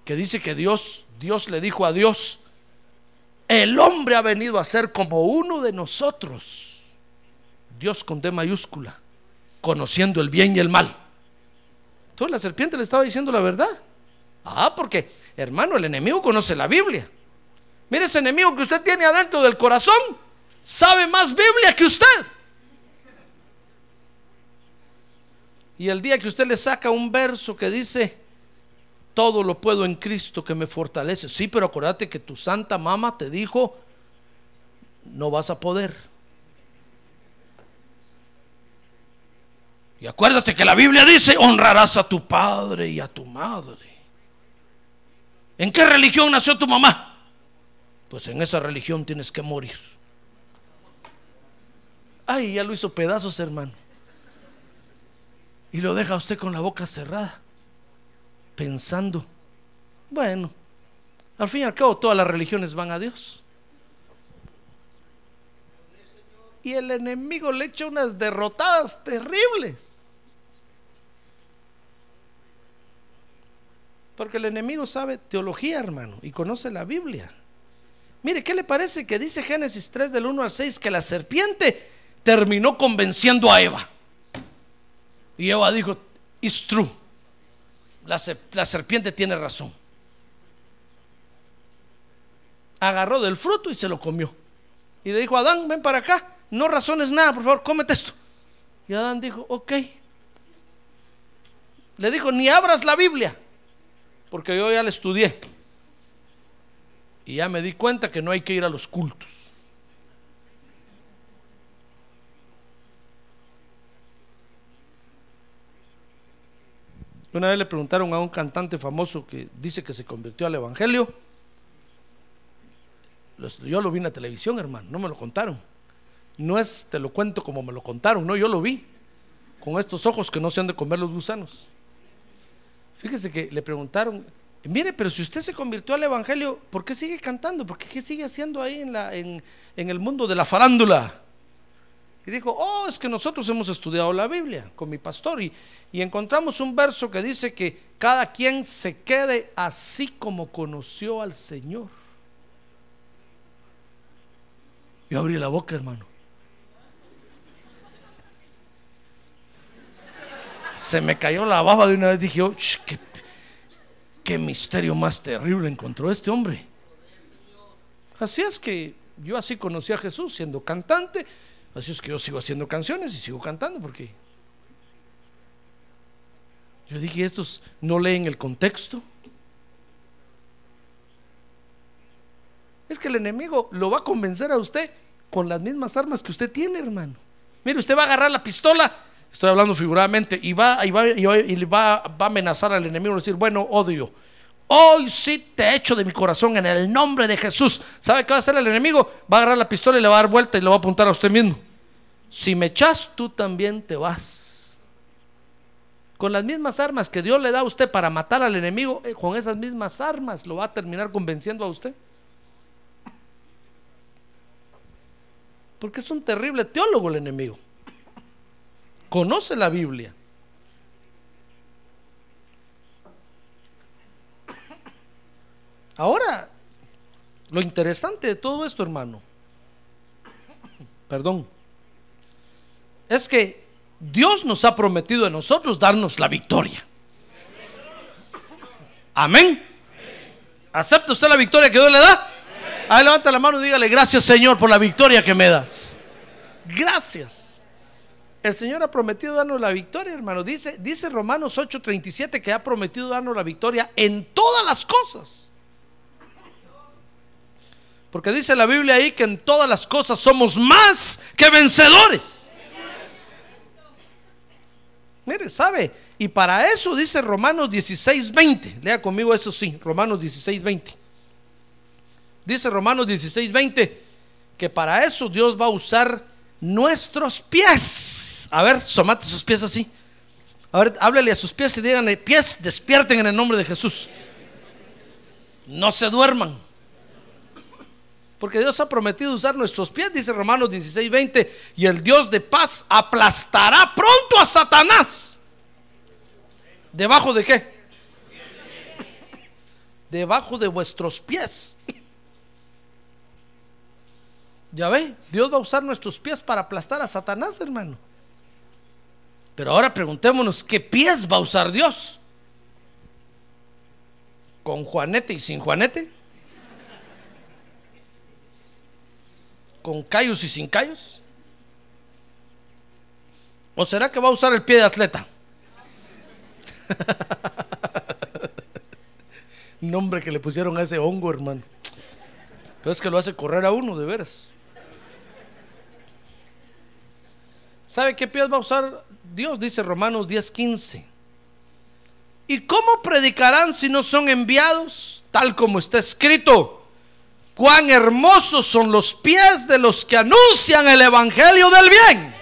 que dice que Dios, Dios le dijo a Dios, el hombre ha venido a ser como uno de nosotros, Dios con D mayúscula conociendo el bien y el mal. Entonces la serpiente le estaba diciendo la verdad. Ah, porque, hermano, el enemigo conoce la Biblia. Mire ese enemigo que usted tiene adentro del corazón, sabe más Biblia que usted. Y el día que usted le saca un verso que dice, todo lo puedo en Cristo que me fortalece. Sí, pero acuérdate que tu santa mamá te dijo, no vas a poder. Y acuérdate que la Biblia dice, honrarás a tu padre y a tu madre. ¿En qué religión nació tu mamá? Pues en esa religión tienes que morir. Ay, ya lo hizo pedazos, hermano. Y lo deja usted con la boca cerrada, pensando, bueno, al fin y al cabo todas las religiones van a Dios. Y el enemigo le echa unas derrotadas terribles. Porque el enemigo sabe teología, hermano, y conoce la Biblia. Mire, ¿qué le parece que dice Génesis 3 del 1 al 6 que la serpiente terminó convenciendo a Eva? Y Eva dijo, it's true. La, la serpiente tiene razón. Agarró del fruto y se lo comió. Y le dijo, Adán, ven para acá, no razones nada, por favor, cómete esto. Y Adán dijo, ok. Le dijo, ni abras la Biblia porque yo ya la estudié. Y ya me di cuenta que no hay que ir a los cultos. Una vez le preguntaron a un cantante famoso que dice que se convirtió al Evangelio. Yo lo vi en la televisión, hermano, no me lo contaron. No es, te lo cuento como me lo contaron, no, yo lo vi. Con estos ojos que no se han de comer los gusanos. Fíjese que le preguntaron, mire, pero si usted se convirtió al Evangelio, ¿por qué sigue cantando? ¿Por qué, sigue haciendo ahí en, la, en, en el mundo de la farándula? Y dijo, oh, es que nosotros hemos estudiado la Biblia con mi pastor y, y, encontramos un verso que dice que cada quien se quede así como conoció al Señor. Yo abrí la boca, hermano. se me cayó la baba de una vez. Dije, oh, qué, qué misterio más terrible encontró este hombre. Así es que yo así conocí a Jesús siendo cantante. Así es que yo sigo haciendo canciones y sigo cantando porque yo dije, estos no leen el contexto. Es que el enemigo lo va a convencer a usted con las mismas armas que usted tiene, hermano. Mire, usted va a agarrar la pistola Estoy hablando figuradamente. Y va, y va, y va, a amenazar al enemigo y decir, bueno, odio. Hoy sí te echo de mi corazón en el nombre de Jesús. ¿Sabe qué va a hacer el enemigo? Va a agarrar la pistola y le va a dar vuelta y le va a apuntar a usted mismo. Si me echas, tú también te vas. Con las mismas armas que Dios le da a usted para matar al enemigo, eh, con esas mismas armas lo va a terminar convenciendo a usted. Porque es un terrible teólogo el enemigo conoce la Biblia. Ahora, lo interesante de todo esto, hermano, perdón, es que Dios nos ha prometido a nosotros darnos la victoria. Amén. ¿Acepta usted la victoria que Dios le da? Ahí levanta la mano y dígale, gracias Señor por la victoria que me das. Gracias. El Señor ha prometido darnos la victoria, hermano. Dice, dice Romanos 8:37 que ha prometido darnos la victoria en todas las cosas. Porque dice la Biblia ahí que en todas las cosas somos más que vencedores. Mire, ¿sabe? Y para eso dice Romanos 16:20. Lea conmigo eso sí, Romanos 16:20. Dice Romanos 16:20 que para eso Dios va a usar nuestros pies. A ver, somate sus pies así. A ver, háblele a sus pies y díganle, pies, despierten en el nombre de Jesús. No se duerman. Porque Dios ha prometido usar nuestros pies, dice Romanos 16, 20, y el Dios de paz aplastará pronto a Satanás. ¿Debajo de qué? Debajo de vuestros pies. Ya ve, Dios va a usar nuestros pies para aplastar a Satanás, hermano. Pero ahora preguntémonos, ¿qué pies va a usar Dios? ¿Con Juanete y sin Juanete? ¿Con callos y sin callos? ¿O será que va a usar el pie de atleta? Nombre que le pusieron a ese hongo, hermano. Pero es que lo hace correr a uno, de veras. ¿Sabe qué pies va a usar Dios? Dice Romanos 10:15. ¿Y cómo predicarán si no son enviados? Tal como está escrito. Cuán hermosos son los pies de los que anuncian el Evangelio del bien.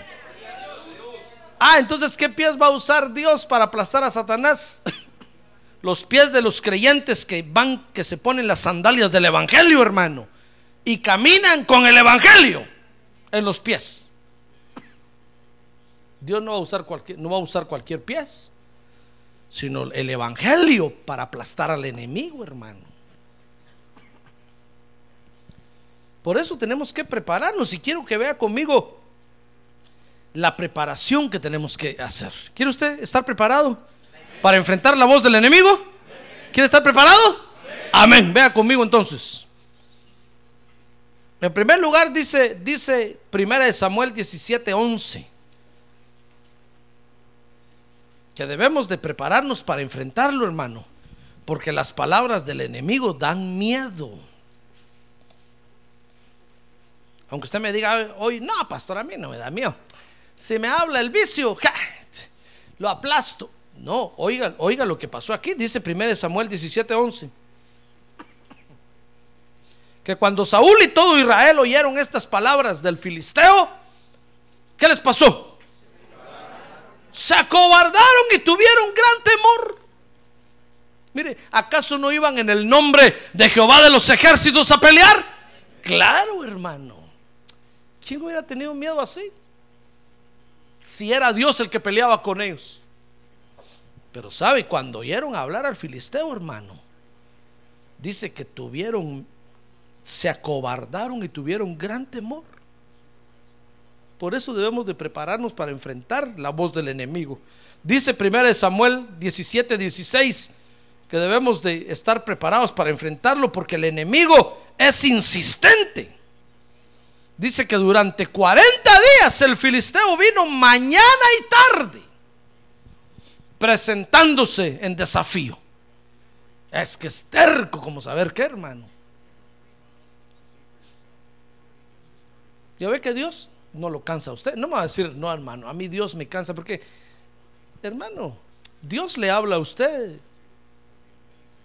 Ah, entonces, ¿qué pies va a usar Dios para aplastar a Satanás? Los pies de los creyentes que van, que se ponen las sandalias del Evangelio, hermano, y caminan con el Evangelio en los pies. Dios no va a usar cualquier, no va a usar cualquier pies. sino el Evangelio para aplastar al enemigo, hermano. Por eso tenemos que prepararnos y quiero que vea conmigo la preparación que tenemos que hacer. ¿Quiere usted estar preparado para enfrentar la voz del enemigo? ¿Quiere estar preparado? Amén. Vea conmigo entonces. En primer lugar dice dice Primera de Samuel 17:11 que debemos de prepararnos para enfrentarlo, hermano, porque las palabras del enemigo dan miedo. Aunque usted me diga hoy, no, pastor, a mí no me da miedo. Si me habla el vicio, lo aplasto. No, oiga, oiga lo que pasó aquí, dice 1 Samuel 17:11. Que cuando Saúl y todo Israel oyeron estas palabras del filisteo, ¿qué les pasó? se acobardaron y tuvieron gran temor. Mire, ¿acaso no iban en el nombre de Jehová de los ejércitos a pelear? Claro, hermano. ¿Quién hubiera tenido miedo así? Si era Dios el que peleaba con ellos. Pero sabe, cuando oyeron hablar al filisteo, hermano, dice que tuvieron, se acobardaron y tuvieron gran temor. Por eso debemos de prepararnos para enfrentar la voz del enemigo. Dice 1 Samuel 17, 16 que debemos de estar preparados para enfrentarlo porque el enemigo es insistente. Dice que durante 40 días el filisteo vino mañana y tarde presentándose en desafío. Es que es terco como saber qué, hermano. Ya ve que Dios no lo cansa a usted. No me va a decir, no, hermano, a mí Dios me cansa porque, hermano, Dios le habla a usted.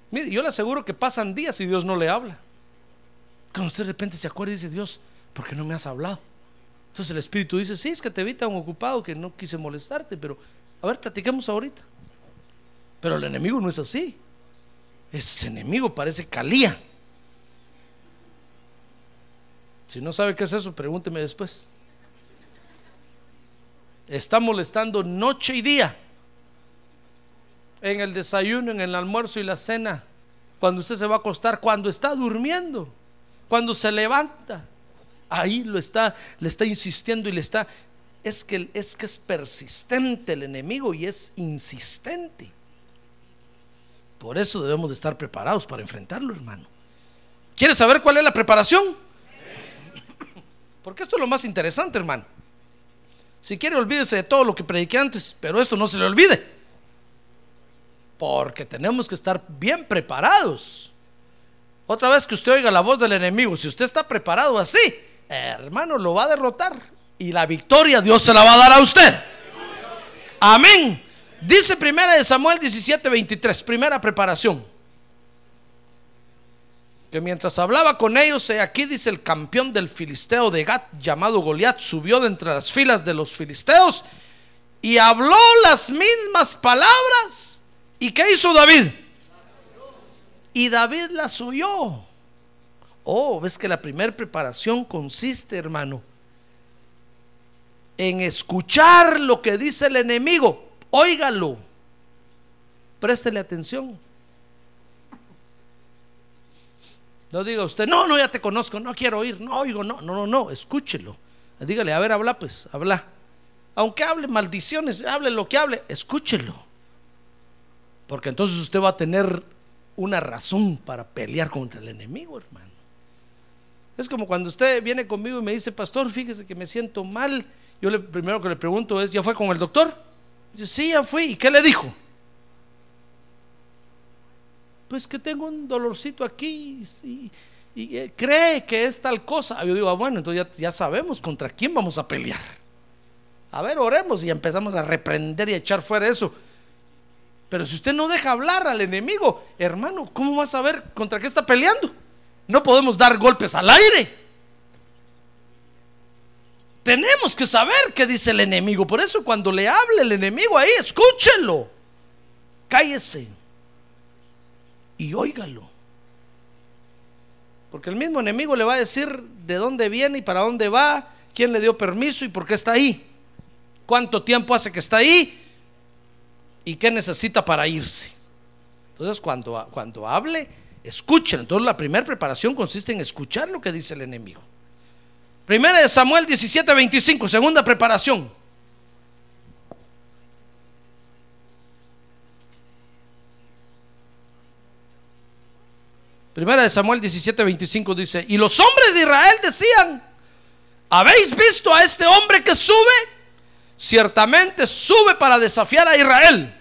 Mire, yo le aseguro que pasan días y Dios no le habla. Cuando usted de repente se acuerda y dice, Dios, ¿por qué no me has hablado? Entonces el Espíritu dice, sí, es que te vi tan ocupado que no quise molestarte, pero a ver, platiquemos ahorita. Pero el enemigo no es así. Ese enemigo parece calía. Si no sabe qué es eso, pregúnteme después está molestando noche y día. En el desayuno, en el almuerzo y la cena. Cuando usted se va a acostar, cuando está durmiendo, cuando se levanta. Ahí lo está, le está insistiendo y le está. Es que, es que es persistente el enemigo y es insistente. Por eso debemos de estar preparados para enfrentarlo, hermano. ¿Quiere saber cuál es la preparación? Porque esto es lo más interesante, hermano. Si quiere, olvídese de todo lo que prediqué antes, pero esto no se le olvide. Porque tenemos que estar bien preparados. Otra vez que usted oiga la voz del enemigo, si usted está preparado así, hermano, lo va a derrotar. Y la victoria Dios se la va a dar a usted. Amén. Dice primera de Samuel 17, 23, primera preparación que mientras hablaba con ellos, aquí dice el campeón del filisteo de Gat, llamado Goliat, subió de entre las filas de los filisteos y habló las mismas palabras. ¿Y qué hizo David? Y David las oyó. Oh, ves que la primera preparación consiste, hermano, en escuchar lo que dice el enemigo. Óigalo. Préstele atención. No diga usted, no, no, ya te conozco, no quiero oír, no oigo, no, no, no, no, escúchelo. Dígale, a ver, habla pues, habla. Aunque hable maldiciones, hable lo que hable, escúchelo. Porque entonces usted va a tener una razón para pelear contra el enemigo, hermano. Es como cuando usted viene conmigo y me dice, pastor, fíjese que me siento mal. Yo le primero que le pregunto es, ¿ya fue con el doctor? Sí, ya fui. ¿Y qué le dijo? pues que tengo un dolorcito aquí y, eh, cree que es tal cosa. Yo digo, ah, bueno, entonces ya, ya sabemos contra quién vamos a pelear. A ver, oremos y empezamos a reprender y a echar fuera eso. Pero si usted no deja hablar al enemigo, hermano, ¿cómo va a saber contra qué está peleando? No podemos dar golpes al aire. Tenemos que saber qué dice el enemigo. Por eso cuando le hable el enemigo ahí, escúchelo. Cállese y óigalo. Porque el mismo enemigo le va a decir de dónde viene y para dónde va, quién le dio permiso y por qué está ahí, cuánto tiempo hace que está ahí. y qué necesita para irse. Entonces, cuando, cuando hable, escuchen. Entonces, la primera preparación consiste en escuchar lo que dice el enemigo. Primera de Samuel 17, 25, segunda preparación. Primera de Samuel 17, 25 dice, y los hombres de Israel decían, ¿habéis visto a este hombre que sube? Ciertamente sube para desafiar a Israel.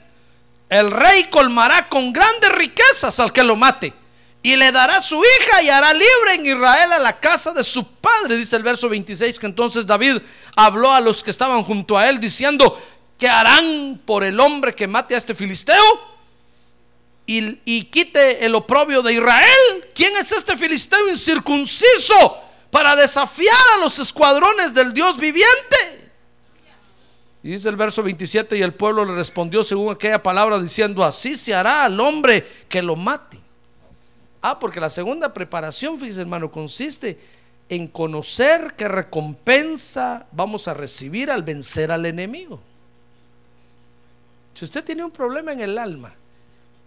El rey colmará con grandes riquezas al que lo mate y le dará su hija y hará libre en Israel a la casa de su padre, dice el verso 26, que entonces David habló a los que estaban junto a él diciendo, ¿qué harán por el hombre que mate a este filisteo? y, quite el oprobio de Israel. ¿Quién es este filisteo incircunciso para desafiar a los escuadrones del Dios viviente? Y dice el verso 27, y el pueblo le respondió según aquella palabra diciendo, así se hará al hombre que lo mate. Ah, porque la segunda preparación, fíjese hermano, consiste en conocer qué recompensa vamos a recibir al vencer al enemigo. Si usted tiene un problema en el alma,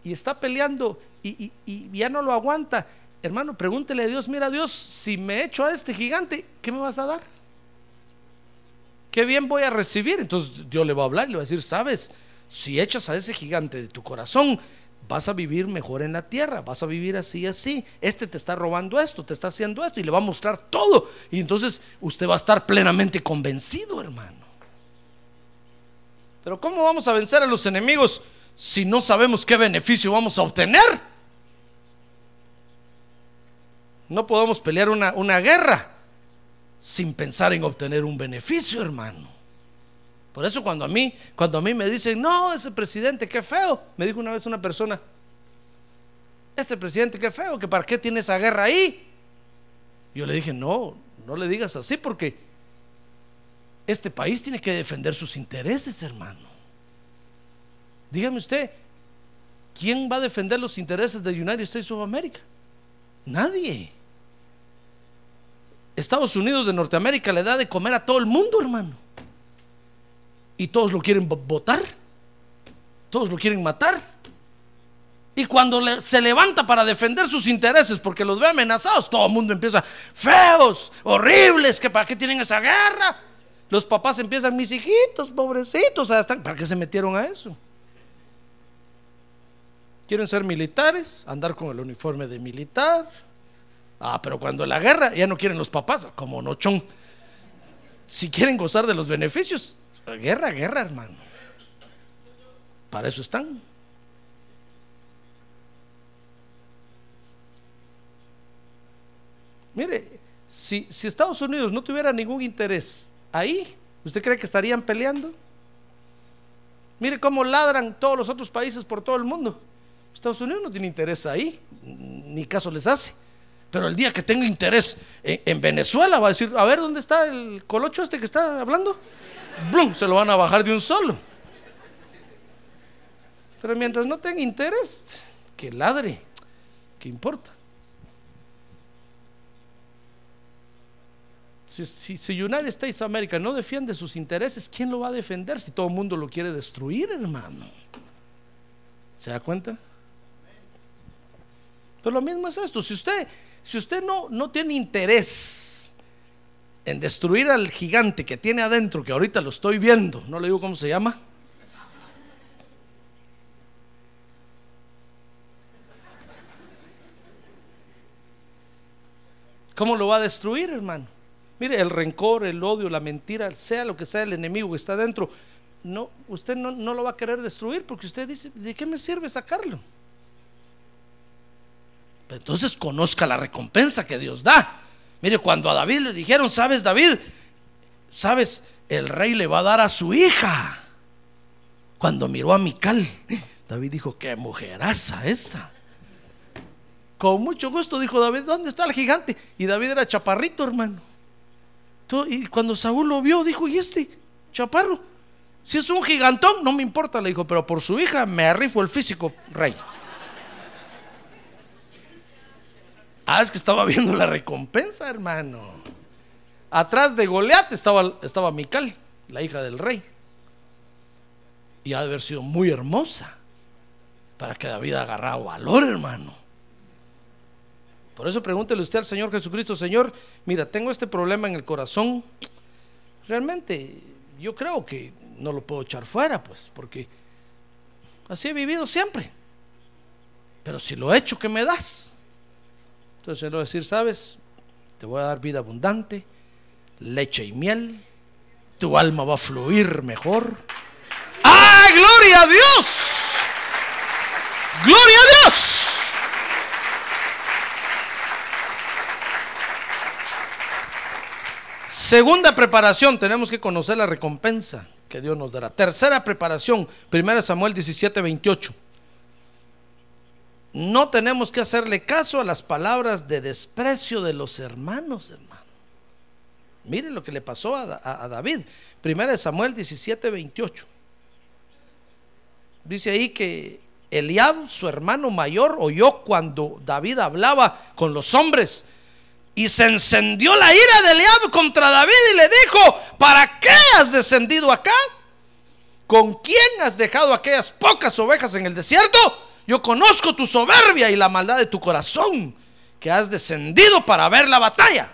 y está peleando y, ya no lo aguanta, hermano, pregúntele a Dios, mira Dios, si me echo a este gigante, ¿qué me vas a dar? ¿Qué bien voy a recibir? Entonces Dios le va a hablar y le va a decir, sabes, si echas a ese gigante de tu corazón, vas a vivir mejor en la tierra, vas a vivir así, así. Este te está robando esto, te está haciendo esto y le va a mostrar todo. Y entonces usted va a estar plenamente convencido, hermano. Pero ¿cómo vamos a vencer a los enemigos si no sabemos qué beneficio vamos a obtener? No podemos pelear una, una guerra sin pensar en obtener un beneficio, hermano. Por eso cuando a mí, cuando a mí me dicen, no, ese presidente, qué feo, me dijo una vez una persona, ese presidente, qué feo, que para qué tiene esa guerra ahí. Yo le dije, no, no le digas así porque este país tiene que defender sus intereses, hermano. Dígame usted, ¿quién va a defender los intereses de United States of America? Nadie. Estados Unidos de Norteamérica le da de comer a todo el mundo, hermano. Y todos lo quieren votar. Todos lo quieren matar. Y cuando se levanta para defender sus intereses porque los ve amenazados, todo el mundo empieza, feos, horribles, que para qué tienen esa guerra. Los papás empiezan, mis hijitos, pobrecitos, ¿para qué se metieron a eso? Quieren ser militares, andar con el uniforme de militar. Ah, pero cuando la guerra ya no quieren los papás, como nochón. Si quieren gozar de los beneficios, guerra, guerra, hermano. Para eso están. Mire, si, si Estados Unidos no tuviera ningún interés ahí, ¿usted cree que estarían peleando? Mire cómo ladran todos los otros países por todo el mundo. Estados Unidos no tiene interés ahí, ni caso les hace. Pero el día que tenga interés en, Venezuela va a decir, a ver, ¿dónde está el colocho este que está hablando? Blum, se lo van a bajar de un solo. Pero mientras no tenga interés, que ladre, ¿qué importa? Si, si, si, United States of America no defiende sus intereses, ¿quién lo va a defender si todo el mundo lo quiere destruir, hermano? ¿Se da cuenta? Pero lo mismo es esto, si usted, si usted no, no tiene interés en destruir al gigante que tiene adentro, que ahorita lo estoy viendo, no le digo cómo se llama. ¿Cómo lo va a destruir, hermano? Mire, el rencor, el odio, la mentira, sea lo que sea el enemigo que está adentro, no, usted no, no lo va a querer destruir porque usted dice, ¿de qué me sirve sacarlo? Entonces conozca la recompensa que Dios da. Mire, cuando a David le dijeron, sabes David, sabes, el rey le va a dar a su hija. Cuando miró a Mical, David dijo, qué mujeraza esta. Con mucho gusto dijo David, ¿dónde está el gigante? Y David era chaparrito, hermano. Y cuando Saúl lo vio, dijo, ¿y este chaparro? Si es un gigantón, no me importa, le dijo, pero por su hija me arrifo el físico, rey. Ah, es que estaba viendo la recompensa, hermano. Atrás de Goliat estaba, estaba Mical, la hija del rey. Y ha de haber sido muy hermosa para que David agarrara valor, hermano. Por eso pregúntele usted al Señor Jesucristo, Señor, mira, tengo este problema en el corazón. Realmente yo creo que no lo puedo echar fuera, pues, porque así he vivido siempre. Pero si lo he hecho, ¿qué me das? Entonces Él va a decir, sabes, te voy a dar vida abundante, leche y miel, tu alma va a fluir mejor. ¡Ah, gloria a Dios! ¡Gloria a Dios! Segunda preparación, tenemos que conocer la recompensa que Dios nos dará. Tercera preparación, 1 Samuel 17, 28. No tenemos que hacerle caso a las palabras de desprecio de los hermanos, hermano. Mire lo que le pasó a, David. 1 Samuel 17, 28. Dice ahí que Eliab, su hermano mayor, oyó cuando David hablaba con los hombres y se encendió la ira de Eliab contra David y le dijo, ¿para qué has descendido acá? ¿Con quién has dejado aquellas pocas ovejas en el desierto? Yo conozco tu soberbia y la maldad de tu corazón, que has descendido para ver la batalla.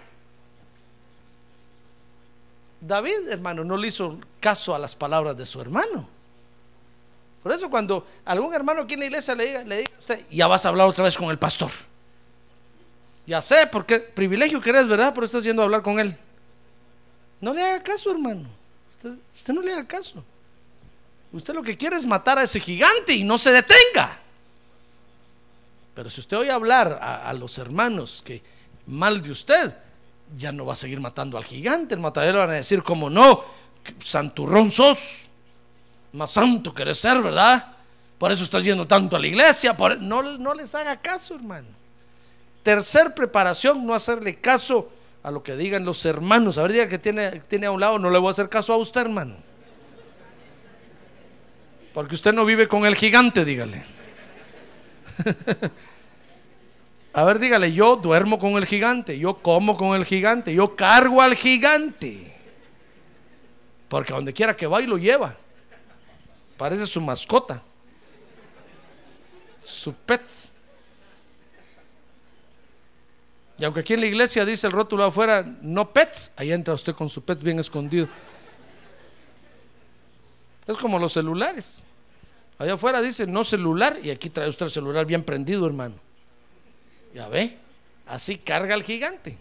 David, hermano, no le hizo caso a las palabras de su hermano. Por eso cuando algún hermano aquí en la iglesia le diga, le diga a usted, ya vas a hablar otra vez con el pastor. Ya sé, porque privilegio que eres, ¿verdad? Pero estás yendo a hablar con él. No le haga caso, hermano. Usted, no le haga caso. Usted lo que quiere es matar a ese gigante y no se detenga. Pero si usted oye hablar a, los hermanos que mal de usted, ya no va a seguir matando al gigante. El matadero van a decir, como no, santurrón sos, más santo querés ser, ¿verdad? Por eso estás yendo tanto a la iglesia. no, no les haga caso, hermano. Tercer preparación, no hacerle caso a lo que digan los hermanos. A ver, diga que tiene, tiene a un lado, no le voy a hacer caso a usted, hermano. Porque usted no vive con el gigante, dígale. a ver, dígale, yo duermo con el gigante, yo como con el gigante, yo cargo al gigante. Porque donde quiera que va y lo lleva. Parece su mascota. Su pet. Y aunque aquí en la iglesia dice el rótulo afuera, no pets, ahí entra usted con su pet bien escondido. Es como los celulares. Allá afuera dice no celular y aquí trae usted el celular bien prendido, hermano. Ya ve, así carga el gigante.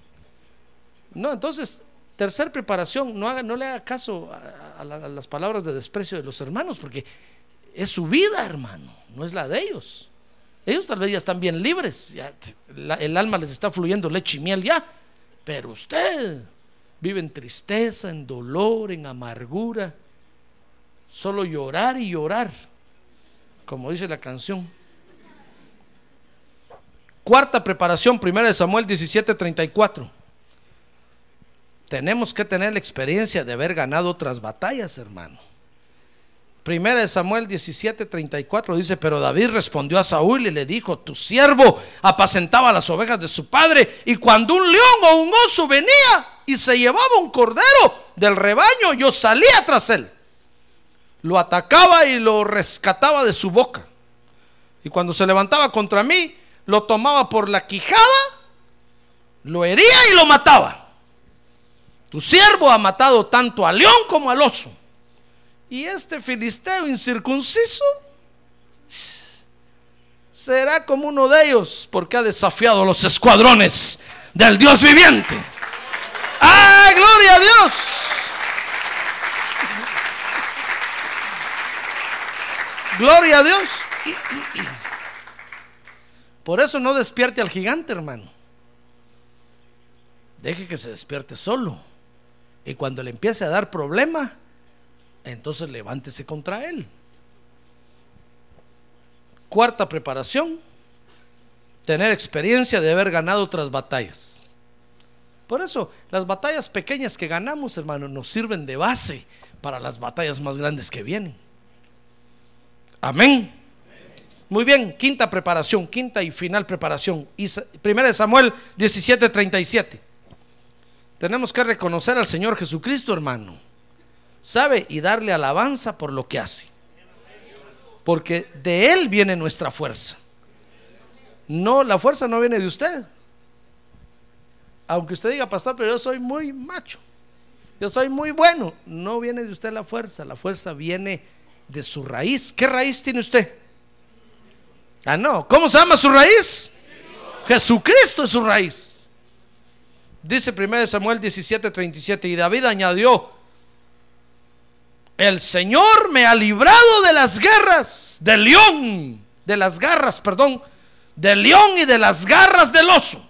No, entonces, tercer preparación, no, haga, no le haga caso a, las palabras de desprecio de los hermanos, porque es su vida, hermano, no es la de ellos. Ellos tal vez ya están bien libres, el alma les está fluyendo leche y miel ya, pero usted vive en tristeza, en dolor, en amargura, solo llorar y llorar, como dice la canción. Cuarta preparación, primera de Samuel 17:34. Tenemos que tener la experiencia de haber ganado otras batallas, hermano. Primera de Samuel 17:34 dice, pero David respondió a Saúl y le dijo, tu siervo apacentaba las ovejas de su padre y cuando un león o un oso venía y se llevaba un cordero del rebaño, yo salía tras él. Lo atacaba y lo rescataba de su boca. Y cuando se levantaba contra mí, lo tomaba por la quijada, lo hería y lo mataba. Tu siervo ha matado tanto al león como al oso y este filisteo incircunciso será como uno de ellos porque ha desafiado los escuadrones del Dios viviente. ¡Ah, gloria a Dios! Gloria a Dios. Por eso no despierte al gigante, hermano. Deje que se despierte solo. Y cuando le empiece a dar problema, entonces levántese contra él. Cuarta preparación, tener experiencia de haber ganado otras batallas. Por eso, las batallas pequeñas que ganamos, hermano, nos sirven de base para las batallas más grandes que vienen. Amén. Muy bien, quinta preparación, quinta y final preparación. Primera de Samuel 17:37. Tenemos que reconocer al Señor Jesucristo, hermano sabe y darle alabanza por lo que hace. porque de Él viene nuestra fuerza. No, la fuerza no viene de usted. Aunque usted diga, pastor, pero yo soy muy macho. Yo soy muy bueno. No viene de usted la fuerza. La fuerza viene de su raíz. ¿Qué raíz tiene usted? Ah, no. ¿Cómo se llama su raíz? Jesucristo es su raíz. Dice 1 Samuel 17, 37. Y David añadió: El Señor me ha librado de las guerras, del león, de las garras, perdón, del león y de las garras del oso.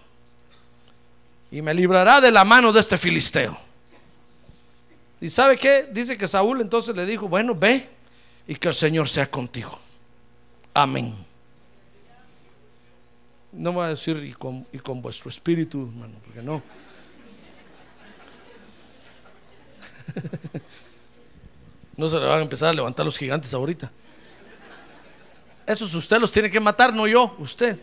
Y me librará de la mano de este filisteo. ¿Y sabe qué? Dice que Saúl entonces le dijo, bueno, ve y que el Señor sea contigo. Amén. No va a decir y con, y con vuestro espíritu, hermano, porque no. No se le van a empezar a levantar los gigantes ahorita. Esos usted los tiene que matar, no yo, usted.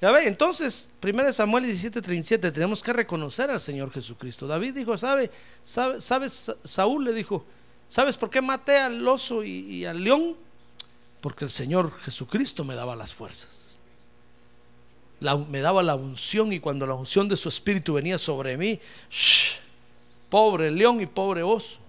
Ya ve, entonces, 1 Samuel 17, 37, tenemos que reconocer al Señor Jesucristo. David dijo, ¿sabe? ¿Sabe? ¿Sabes? Saúl le dijo, ¿sabes por qué maté al oso y, al león? Porque el Señor Jesucristo me daba las fuerzas. me daba la unción y cuando la unción de su espíritu venía sobre mí, pobre león y pobre oso.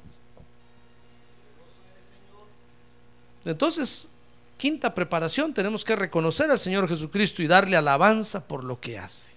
Entonces, Quinta preparación, tenemos que reconocer al Señor Jesucristo y darle alabanza por lo que hace.